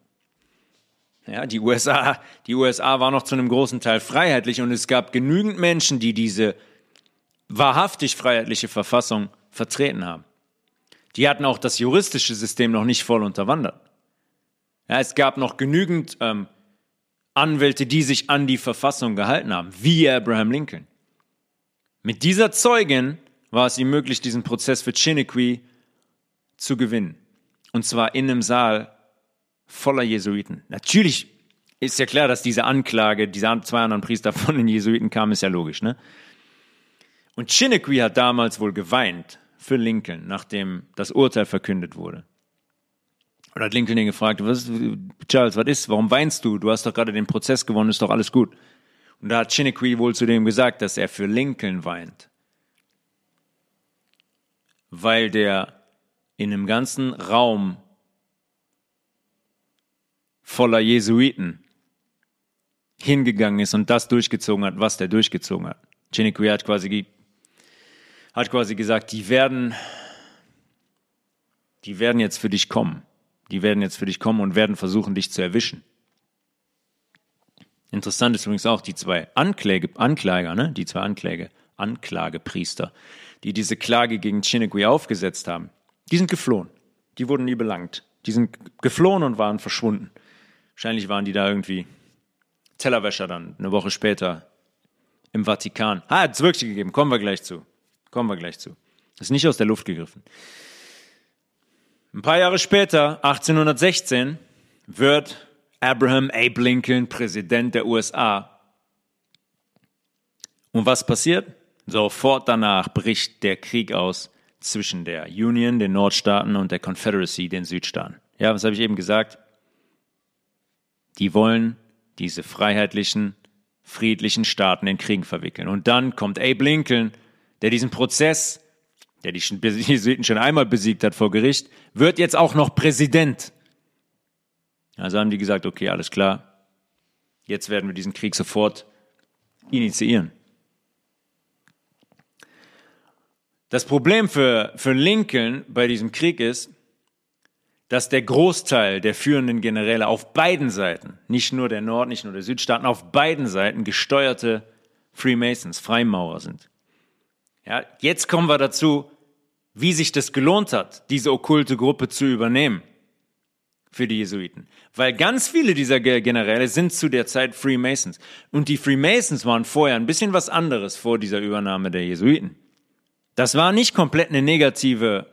Ja, die USA, die USA war noch zu einem großen Teil freiheitlich und es gab genügend Menschen, die diese wahrhaftig freiheitliche Verfassung vertreten haben. Die hatten auch das juristische System noch nicht voll unterwandert. Ja, es gab noch genügend ähm, Anwälte, die sich an die Verfassung gehalten haben, wie Abraham Lincoln. Mit dieser Zeugin war es ihm möglich, diesen Prozess für Chiniquy zu gewinnen. Und zwar in einem Saal voller Jesuiten. Natürlich ist ja klar, dass diese Anklage dieser zwei anderen Priester von den Jesuiten kam, ist ja logisch, ne? Und Chiniquy hat damals wohl geweint für Lincoln, nachdem das Urteil verkündet wurde. Oder hat Lincoln ihn gefragt, was, Charles, was ist? Warum weinst du? Du hast doch gerade den Prozess gewonnen, ist doch alles gut. Und da hat Chiniquy wohl zu dem gesagt, dass er für Lincoln weint. Weil der in einem ganzen Raum voller Jesuiten hingegangen ist und das durchgezogen hat, was der durchgezogen hat. Chiniquy hat quasi, hat quasi gesagt, die werden, die werden jetzt für dich kommen. Die werden jetzt für dich kommen und werden versuchen, dich zu erwischen. Interessant ist übrigens auch die zwei Ankläge, Ankläger, ne? die zwei Ankläge, Anklagepriester, die diese Klage gegen Chinegui aufgesetzt haben. Die sind geflohen. Die wurden nie belangt. Die sind geflohen und waren verschwunden. Wahrscheinlich waren die da irgendwie Tellerwäscher dann, eine Woche später im Vatikan. Ah, hat es wirklich gegeben. Kommen wir gleich zu. Kommen wir gleich zu. Das ist nicht aus der Luft gegriffen. Ein paar Jahre später, 1816, wird Abraham Abe Lincoln Präsident der USA. Und was passiert? Sofort danach bricht der Krieg aus zwischen der Union, den Nordstaaten, und der Confederacy, den Südstaaten. Ja, was habe ich eben gesagt? Die wollen diese freiheitlichen, friedlichen Staaten in Kriegen verwickeln. Und dann kommt Abe Lincoln, der diesen Prozess der die Jesuiten schon einmal besiegt hat vor Gericht, wird jetzt auch noch Präsident. Also haben die gesagt, okay, alles klar, jetzt werden wir diesen Krieg sofort initiieren. Das Problem für, für Lincoln bei diesem Krieg ist, dass der Großteil der führenden Generäle auf beiden Seiten, nicht nur der Nord, nicht nur der Südstaaten, auf beiden Seiten gesteuerte Freemasons, Freimaurer sind. Ja, jetzt kommen wir dazu, wie sich das gelohnt hat, diese okkulte Gruppe zu übernehmen für die Jesuiten. Weil ganz viele dieser Generäle sind zu der Zeit Freemasons. Und die Freemasons waren vorher ein bisschen was anderes vor dieser Übernahme der Jesuiten. Das war nicht komplett eine negative,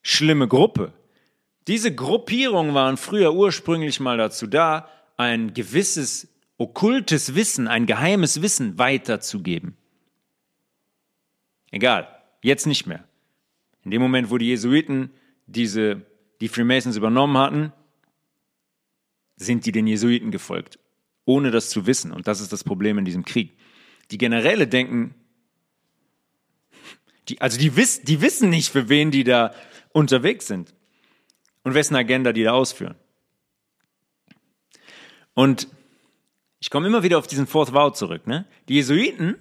schlimme Gruppe. Diese Gruppierungen waren früher ursprünglich mal dazu da, ein gewisses okkultes Wissen, ein geheimes Wissen weiterzugeben. Egal, jetzt nicht mehr. In dem Moment, wo die Jesuiten diese, die Freemasons übernommen hatten, sind die den Jesuiten gefolgt, ohne das zu wissen. Und das ist das Problem in diesem Krieg. Die Generäle denken, die, also die, wiss, die wissen nicht, für wen die da unterwegs sind und wessen Agenda die da ausführen. Und ich komme immer wieder auf diesen Fourth Vow zurück. Ne? Die Jesuiten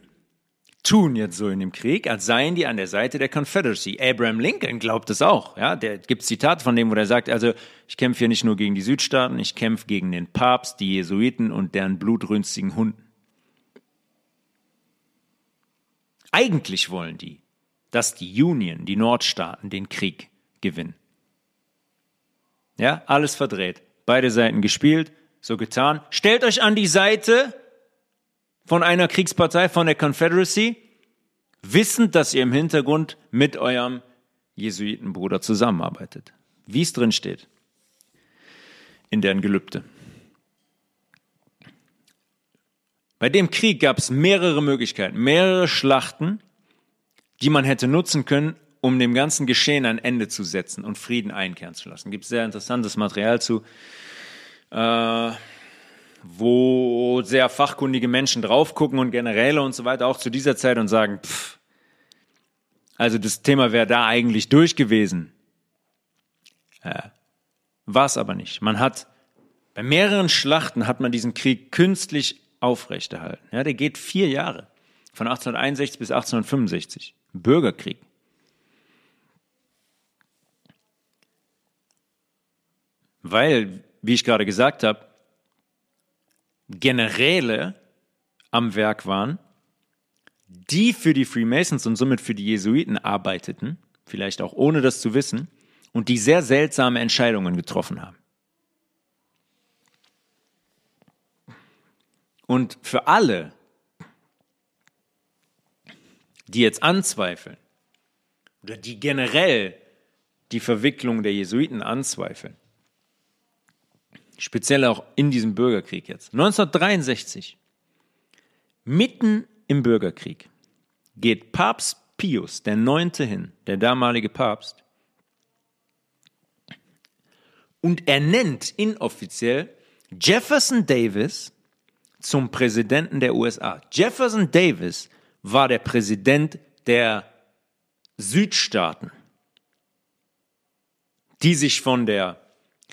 tun jetzt so in dem Krieg, als seien die an der Seite der Confederacy. Abraham Lincoln glaubt es auch. Ja, der gibt Zitat von dem, wo er sagt, also ich kämpfe hier nicht nur gegen die Südstaaten, ich kämpfe gegen den Papst, die Jesuiten und deren blutrünstigen Hunden. Eigentlich wollen die, dass die Union, die Nordstaaten, den Krieg gewinnen. Ja, alles verdreht. Beide Seiten gespielt, so getan. Stellt euch an die Seite von einer Kriegspartei, von der Confederacy, wissend, dass ihr im Hintergrund mit eurem Jesuitenbruder zusammenarbeitet. Wie es drin steht. In deren Gelübde. Bei dem Krieg gab es mehrere Möglichkeiten, mehrere Schlachten, die man hätte nutzen können, um dem ganzen Geschehen ein Ende zu setzen und Frieden einkehren zu lassen. Gibt sehr interessantes Material zu. Äh, wo sehr fachkundige Menschen drauf gucken und Generäle und so weiter auch zu dieser Zeit und sagen, pff, also das Thema wäre da eigentlich durch gewesen. Äh, War es aber nicht. Man hat bei mehreren Schlachten hat man diesen Krieg künstlich aufrechterhalten. Ja, der geht vier Jahre, von 1861 bis 1865. Bürgerkrieg. Weil, wie ich gerade gesagt habe, Generäle am Werk waren, die für die Freemasons und somit für die Jesuiten arbeiteten, vielleicht auch ohne das zu wissen, und die sehr seltsame Entscheidungen getroffen haben. Und für alle, die jetzt anzweifeln oder die generell die Verwicklung der Jesuiten anzweifeln, speziell auch in diesem Bürgerkrieg jetzt. 1963, mitten im Bürgerkrieg, geht Papst Pius der Neunte hin, der damalige Papst, und er nennt inoffiziell Jefferson Davis zum Präsidenten der USA. Jefferson Davis war der Präsident der Südstaaten, die sich von der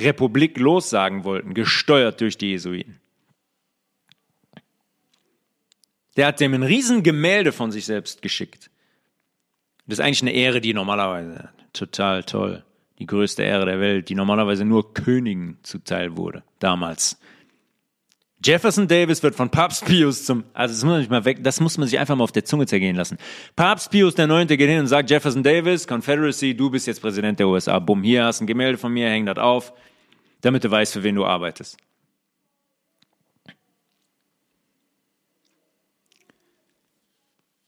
Republik lossagen wollten, gesteuert durch die Jesuiten. Der hat dem ein Riesengemälde von sich selbst geschickt. Das ist eigentlich eine Ehre, die normalerweise total toll, die größte Ehre der Welt, die normalerweise nur Königen zuteil wurde, damals. Jefferson Davis wird von Papst Pius zum, also das muss man nicht mal weg, das muss man sich einfach mal auf der Zunge zergehen lassen. Papst Pius der Neunte geht hin und sagt Jefferson Davis, Confederacy, du bist jetzt Präsident der USA. Bumm, hier hast ein Gemälde von mir, häng das auf, damit du weißt, für wen du arbeitest.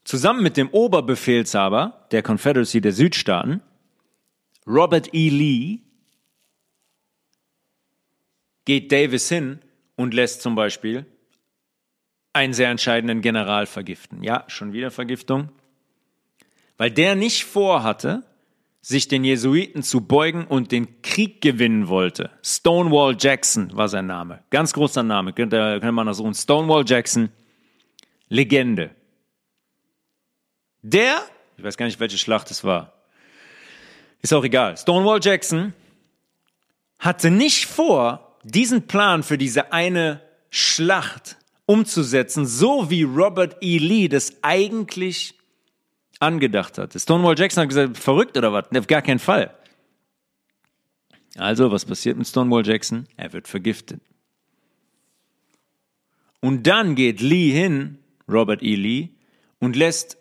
Zusammen mit dem Oberbefehlshaber der Confederacy der Südstaaten, Robert E. Lee, geht Davis hin und lässt zum Beispiel einen sehr entscheidenden General vergiften. Ja, schon wieder Vergiftung. Weil der nicht vorhatte, sich den Jesuiten zu beugen und den Krieg gewinnen wollte. Stonewall Jackson war sein Name. Ganz großer Name, könnte, könnte man das suchen. Stonewall Jackson, Legende. Der, ich weiß gar nicht, welche Schlacht es war, ist auch egal. Stonewall Jackson hatte nicht vor, diesen Plan für diese eine Schlacht umzusetzen, so wie Robert E. Lee das eigentlich angedacht hatte. Stonewall Jackson hat gesagt, verrückt oder was? Auf gar keinen Fall. Also, was passiert mit Stonewall Jackson? Er wird vergiftet. Und dann geht Lee hin, Robert E. Lee, und lässt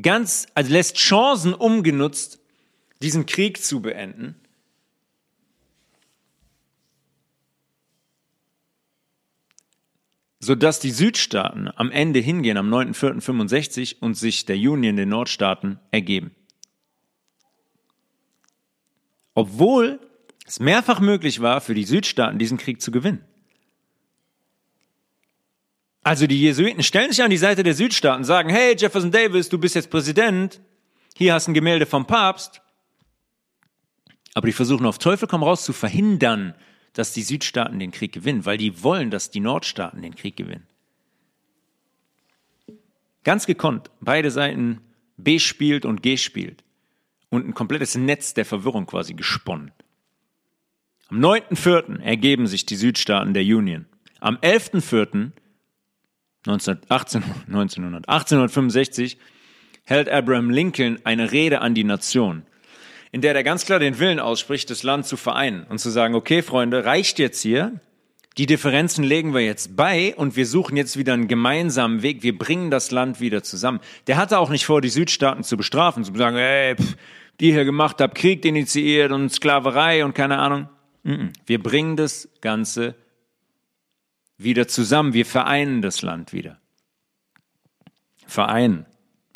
ganz, also lässt Chancen umgenutzt, diesen Krieg zu beenden sodass die Südstaaten am Ende hingehen am 9.4.65 und sich der Union, den Nordstaaten, ergeben. Obwohl es mehrfach möglich war, für die Südstaaten diesen Krieg zu gewinnen. Also die Jesuiten stellen sich an die Seite der Südstaaten, sagen, hey Jefferson Davis, du bist jetzt Präsident, hier hast ein Gemälde vom Papst. Aber die versuchen auf Teufel komm raus zu verhindern, dass die Südstaaten den Krieg gewinnen, weil die wollen, dass die Nordstaaten den Krieg gewinnen. Ganz gekonnt, beide Seiten B spielt und G spielt und ein komplettes Netz der Verwirrung quasi gesponnen. Am 9.4. ergeben sich die Südstaaten der Union. Am 11.4. 1865 hält Abraham Lincoln eine Rede an die Nation in der er ganz klar den Willen ausspricht, das Land zu vereinen und zu sagen, okay, Freunde, reicht jetzt hier. Die Differenzen legen wir jetzt bei und wir suchen jetzt wieder einen gemeinsamen Weg. Wir bringen das Land wieder zusammen. Der hatte auch nicht vor, die Südstaaten zu bestrafen, zu sagen, ey, pff, die hier gemacht habt, Krieg initiiert und Sklaverei und keine Ahnung. Wir bringen das Ganze wieder zusammen. Wir vereinen das Land wieder. Vereinen.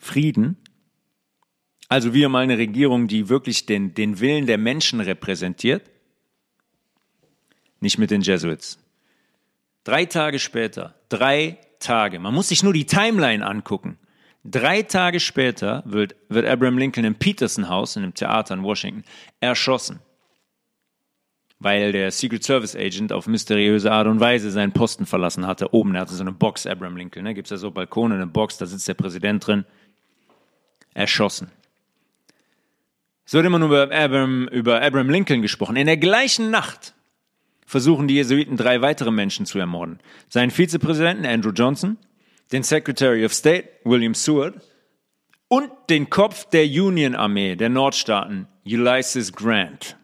Frieden also wir mal eine Regierung, die wirklich den, den Willen der Menschen repräsentiert. Nicht mit den Jesuits. Drei Tage später, drei Tage, man muss sich nur die Timeline angucken. Drei Tage später wird, wird Abraham Lincoln im Peterson House, in einem Theater in Washington, erschossen. Weil der Secret Service Agent auf mysteriöse Art und Weise seinen Posten verlassen hatte. Oben, er hatte so eine Box, Abraham Lincoln, ne? Gibt's ja so Balkone, eine Box, da sitzt der Präsident drin. Erschossen. Es wird immer nur über Abraham, über Abraham Lincoln gesprochen. In der gleichen Nacht versuchen die Jesuiten drei weitere Menschen zu ermorden. Seinen Vizepräsidenten Andrew Johnson, den Secretary of State William Seward und den Kopf der Union-Armee der Nordstaaten Ulysses Grant.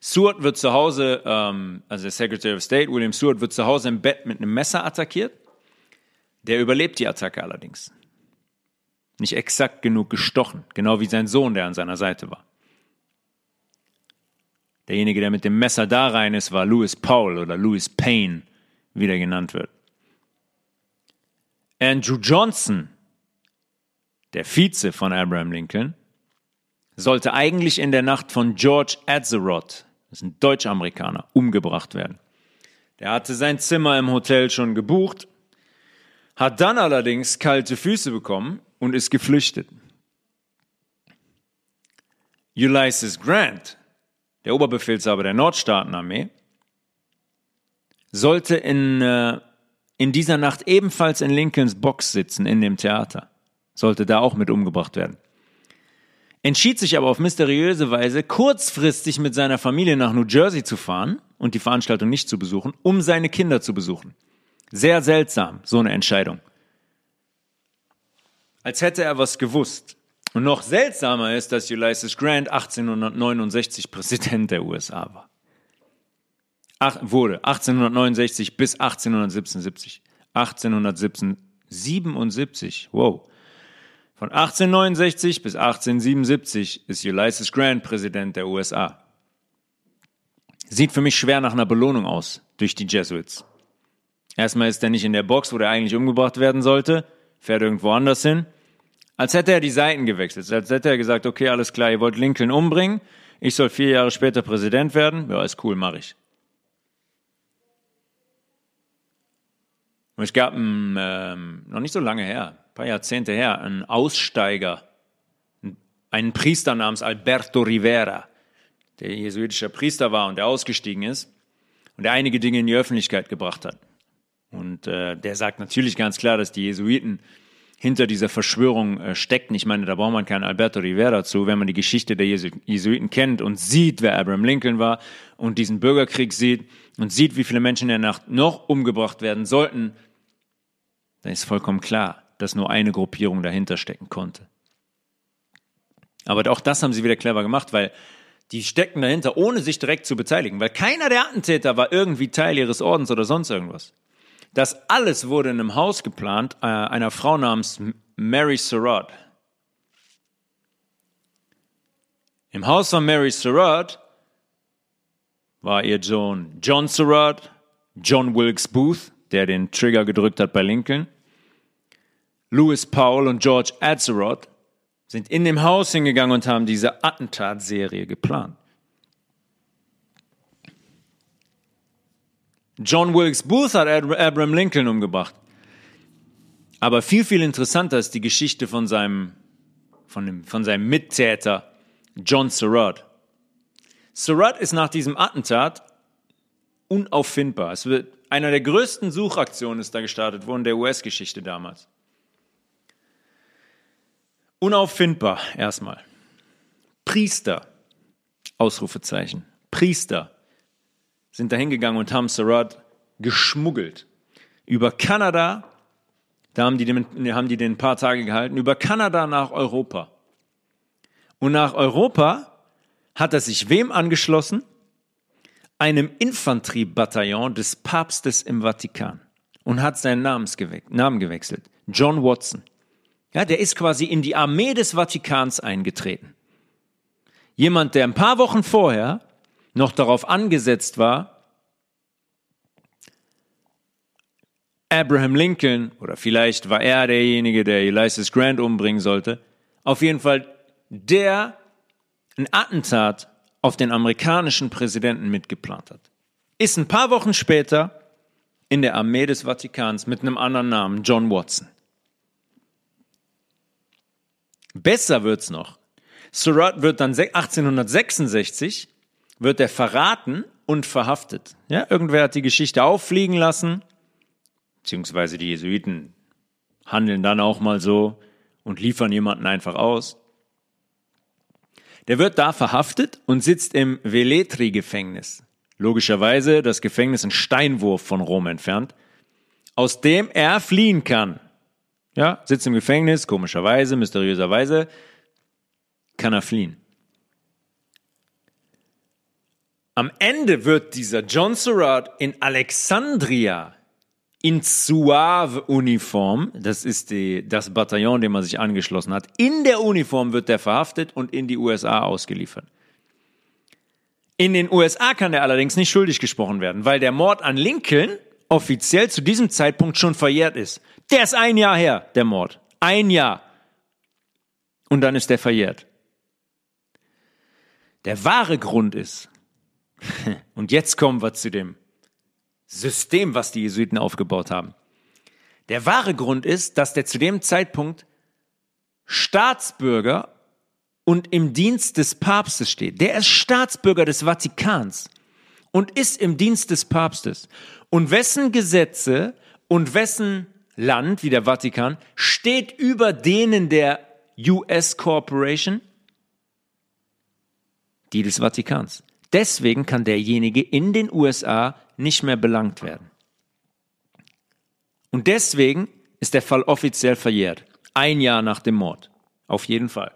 Seward wird zu Hause, ähm, also der Secretary of State William Seward wird zu Hause im Bett mit einem Messer attackiert. Der überlebt die Attacke allerdings nicht exakt genug gestochen, genau wie sein Sohn, der an seiner Seite war. Derjenige, der mit dem Messer da rein ist, war Louis Paul oder Louis Payne, wieder genannt wird. Andrew Johnson, der Vize von Abraham Lincoln, sollte eigentlich in der Nacht von George Atzerodt, das ist ein Deutsch-Amerikaner, umgebracht werden. Der hatte sein Zimmer im Hotel schon gebucht, hat dann allerdings kalte Füße bekommen und ist geflüchtet. Ulysses Grant, der Oberbefehlshaber der Nordstaatenarmee, sollte in, äh, in dieser Nacht ebenfalls in Lincolns Box sitzen, in dem Theater. Sollte da auch mit umgebracht werden. Entschied sich aber auf mysteriöse Weise, kurzfristig mit seiner Familie nach New Jersey zu fahren und die Veranstaltung nicht zu besuchen, um seine Kinder zu besuchen. Sehr seltsam, so eine Entscheidung. Als hätte er was gewusst. Und noch seltsamer ist, dass Ulysses Grant 1869 Präsident der USA war. Ach, wurde 1869 bis 1877. 1877, wow. Von 1869 bis 1877 ist Ulysses Grant Präsident der USA. Sieht für mich schwer nach einer Belohnung aus durch die Jesuits. Erstmal ist er nicht in der Box, wo er eigentlich umgebracht werden sollte, fährt irgendwo anders hin. Als hätte er die Seiten gewechselt. Als hätte er gesagt, okay, alles klar, ihr wollt Lincoln umbringen. Ich soll vier Jahre später Präsident werden. Ja, ist cool, mache ich. Und es gab ein, ähm, noch nicht so lange her, ein paar Jahrzehnte her, einen Aussteiger, einen Priester namens Alberto Rivera, der jesuitischer Priester war und der ausgestiegen ist und der einige Dinge in die Öffentlichkeit gebracht hat. Und äh, der sagt natürlich ganz klar, dass die Jesuiten hinter dieser Verschwörung äh, steckten. Ich meine, da braucht man keinen Alberto Rivera zu, wenn man die Geschichte der Jesu Jesuiten kennt und sieht, wer Abraham Lincoln war und diesen Bürgerkrieg sieht und sieht, wie viele Menschen in der Nacht noch umgebracht werden sollten, dann ist vollkommen klar, dass nur eine Gruppierung dahinter stecken konnte. Aber auch das haben sie wieder clever gemacht, weil die stecken dahinter, ohne sich direkt zu beteiligen, weil keiner der Attentäter war irgendwie Teil ihres Ordens oder sonst irgendwas. Das alles wurde in einem Haus geplant, äh, einer Frau namens Mary Surratt. Im Haus von Mary Surratt war ihr Sohn John Surratt, John Wilkes Booth, der den Trigger gedrückt hat bei Lincoln, Louis Powell und George Atzerodt sind in dem Haus hingegangen und haben diese Attentatserie geplant. John Wilkes Booth hat Abraham Lincoln umgebracht. Aber viel, viel interessanter ist die Geschichte von seinem, von, dem, von seinem Mittäter John Surratt. Surratt ist nach diesem Attentat unauffindbar. Es wird einer der größten Suchaktionen ist da gestartet worden der US-Geschichte damals. Unauffindbar erstmal. Priester, Ausrufezeichen. Priester sind da hingegangen und haben Surratt geschmuggelt. Über Kanada, da haben die, den, haben die den ein paar Tage gehalten, über Kanada nach Europa. Und nach Europa hat er sich wem angeschlossen? Einem Infanteriebataillon des Papstes im Vatikan und hat seinen Namen gewechselt. John Watson. Ja, der ist quasi in die Armee des Vatikans eingetreten. Jemand, der ein paar Wochen vorher noch darauf angesetzt war, Abraham Lincoln, oder vielleicht war er derjenige, der Ulysses Grant umbringen sollte, auf jeden Fall der ein Attentat auf den amerikanischen Präsidenten mitgeplant hat. Ist ein paar Wochen später in der Armee des Vatikans mit einem anderen Namen, John Watson. Besser wird's noch. Surratt wird dann 1866 wird er verraten und verhaftet. Ja, irgendwer hat die Geschichte auffliegen lassen, beziehungsweise die Jesuiten handeln dann auch mal so und liefern jemanden einfach aus. Der wird da verhaftet und sitzt im Veletri-Gefängnis. Logischerweise das Gefängnis ein Steinwurf von Rom entfernt, aus dem er fliehen kann. Ja, sitzt im Gefängnis, komischerweise, mysteriöserweise, kann er fliehen. Am Ende wird dieser John Surratt in Alexandria in Zouave-Uniform, das ist die, das Bataillon, dem er sich angeschlossen hat, in der Uniform wird er verhaftet und in die USA ausgeliefert. In den USA kann er allerdings nicht schuldig gesprochen werden, weil der Mord an Lincoln offiziell zu diesem Zeitpunkt schon verjährt ist. Der ist ein Jahr her, der Mord. Ein Jahr. Und dann ist der verjährt. Der wahre Grund ist, und jetzt kommen wir zu dem System, was die Jesuiten aufgebaut haben. Der wahre Grund ist, dass der zu dem Zeitpunkt Staatsbürger und im Dienst des Papstes steht. Der ist Staatsbürger des Vatikans und ist im Dienst des Papstes. Und wessen Gesetze und wessen Land, wie der Vatikan, steht über denen der US Corporation? Die des Vatikans. Deswegen kann derjenige in den USA nicht mehr belangt werden. Und deswegen ist der Fall offiziell verjährt. Ein Jahr nach dem Mord. Auf jeden Fall.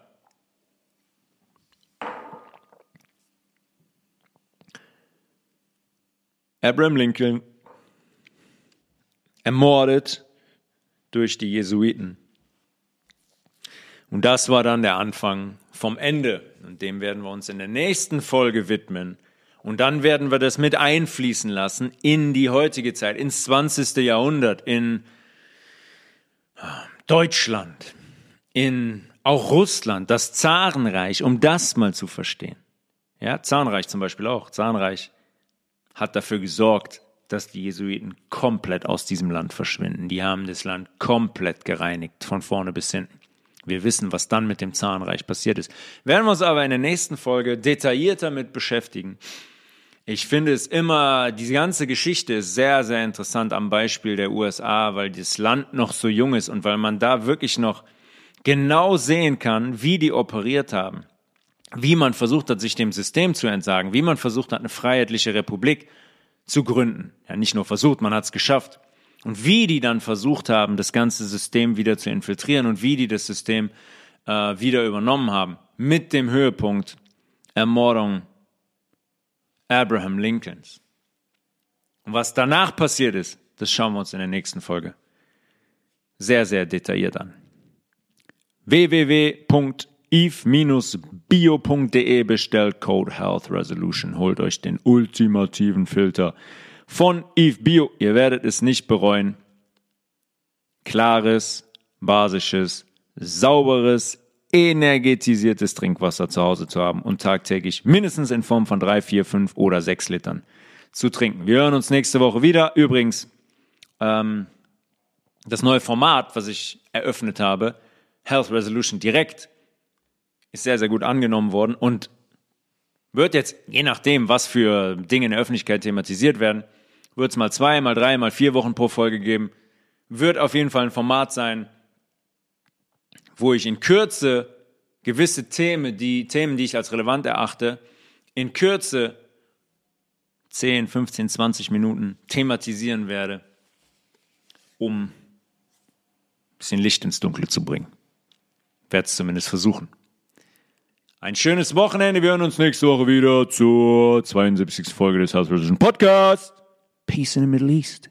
Abraham Lincoln ermordet durch die Jesuiten. Und das war dann der Anfang vom Ende. Und dem werden wir uns in der nächsten Folge widmen. Und dann werden wir das mit einfließen lassen in die heutige Zeit, ins 20. Jahrhundert, in ah, Deutschland, in auch Russland, das Zarenreich, um das mal zu verstehen. Ja, Zarenreich zum Beispiel auch. Zarenreich hat dafür gesorgt, dass die Jesuiten komplett aus diesem Land verschwinden. Die haben das Land komplett gereinigt, von vorne bis hinten. Wir wissen, was dann mit dem Zarenreich passiert ist. Werden wir uns aber in der nächsten Folge detaillierter mit beschäftigen. Ich finde es immer, diese ganze Geschichte ist sehr, sehr interessant am Beispiel der USA, weil das Land noch so jung ist und weil man da wirklich noch genau sehen kann, wie die operiert haben, wie man versucht hat, sich dem System zu entsagen, wie man versucht hat, eine freiheitliche Republik zu gründen. Ja, nicht nur versucht, man hat es geschafft. Und wie die dann versucht haben, das ganze System wieder zu infiltrieren und wie die das System äh, wieder übernommen haben. Mit dem Höhepunkt Ermordung Abraham Lincolns. Und was danach passiert ist, das schauen wir uns in der nächsten Folge sehr, sehr detailliert an. www.eve-bio.de bestellt Code Health Resolution. Holt euch den ultimativen Filter von Eve Bio. Ihr werdet es nicht bereuen. Klares, basisches, sauberes, energetisiertes Trinkwasser zu Hause zu haben und tagtäglich mindestens in Form von drei, vier, fünf oder sechs Litern zu trinken. Wir hören uns nächste Woche wieder. Übrigens, ähm, das neue Format, was ich eröffnet habe, Health Resolution direkt, ist sehr, sehr gut angenommen worden und wird jetzt, je nachdem, was für Dinge in der Öffentlichkeit thematisiert werden, wird es mal zwei, mal drei, mal vier Wochen pro Folge geben. Wird auf jeden Fall ein Format sein, wo ich in Kürze gewisse Themen, die Themen, die ich als relevant erachte, in Kürze 10, 15, 20 Minuten thematisieren werde, um ein bisschen Licht ins Dunkle zu bringen. Werde es zumindest versuchen. Ein schönes Wochenende. Wir hören uns nächste Woche wieder zur 72. Folge des House Podcasts. Peace in the Middle East.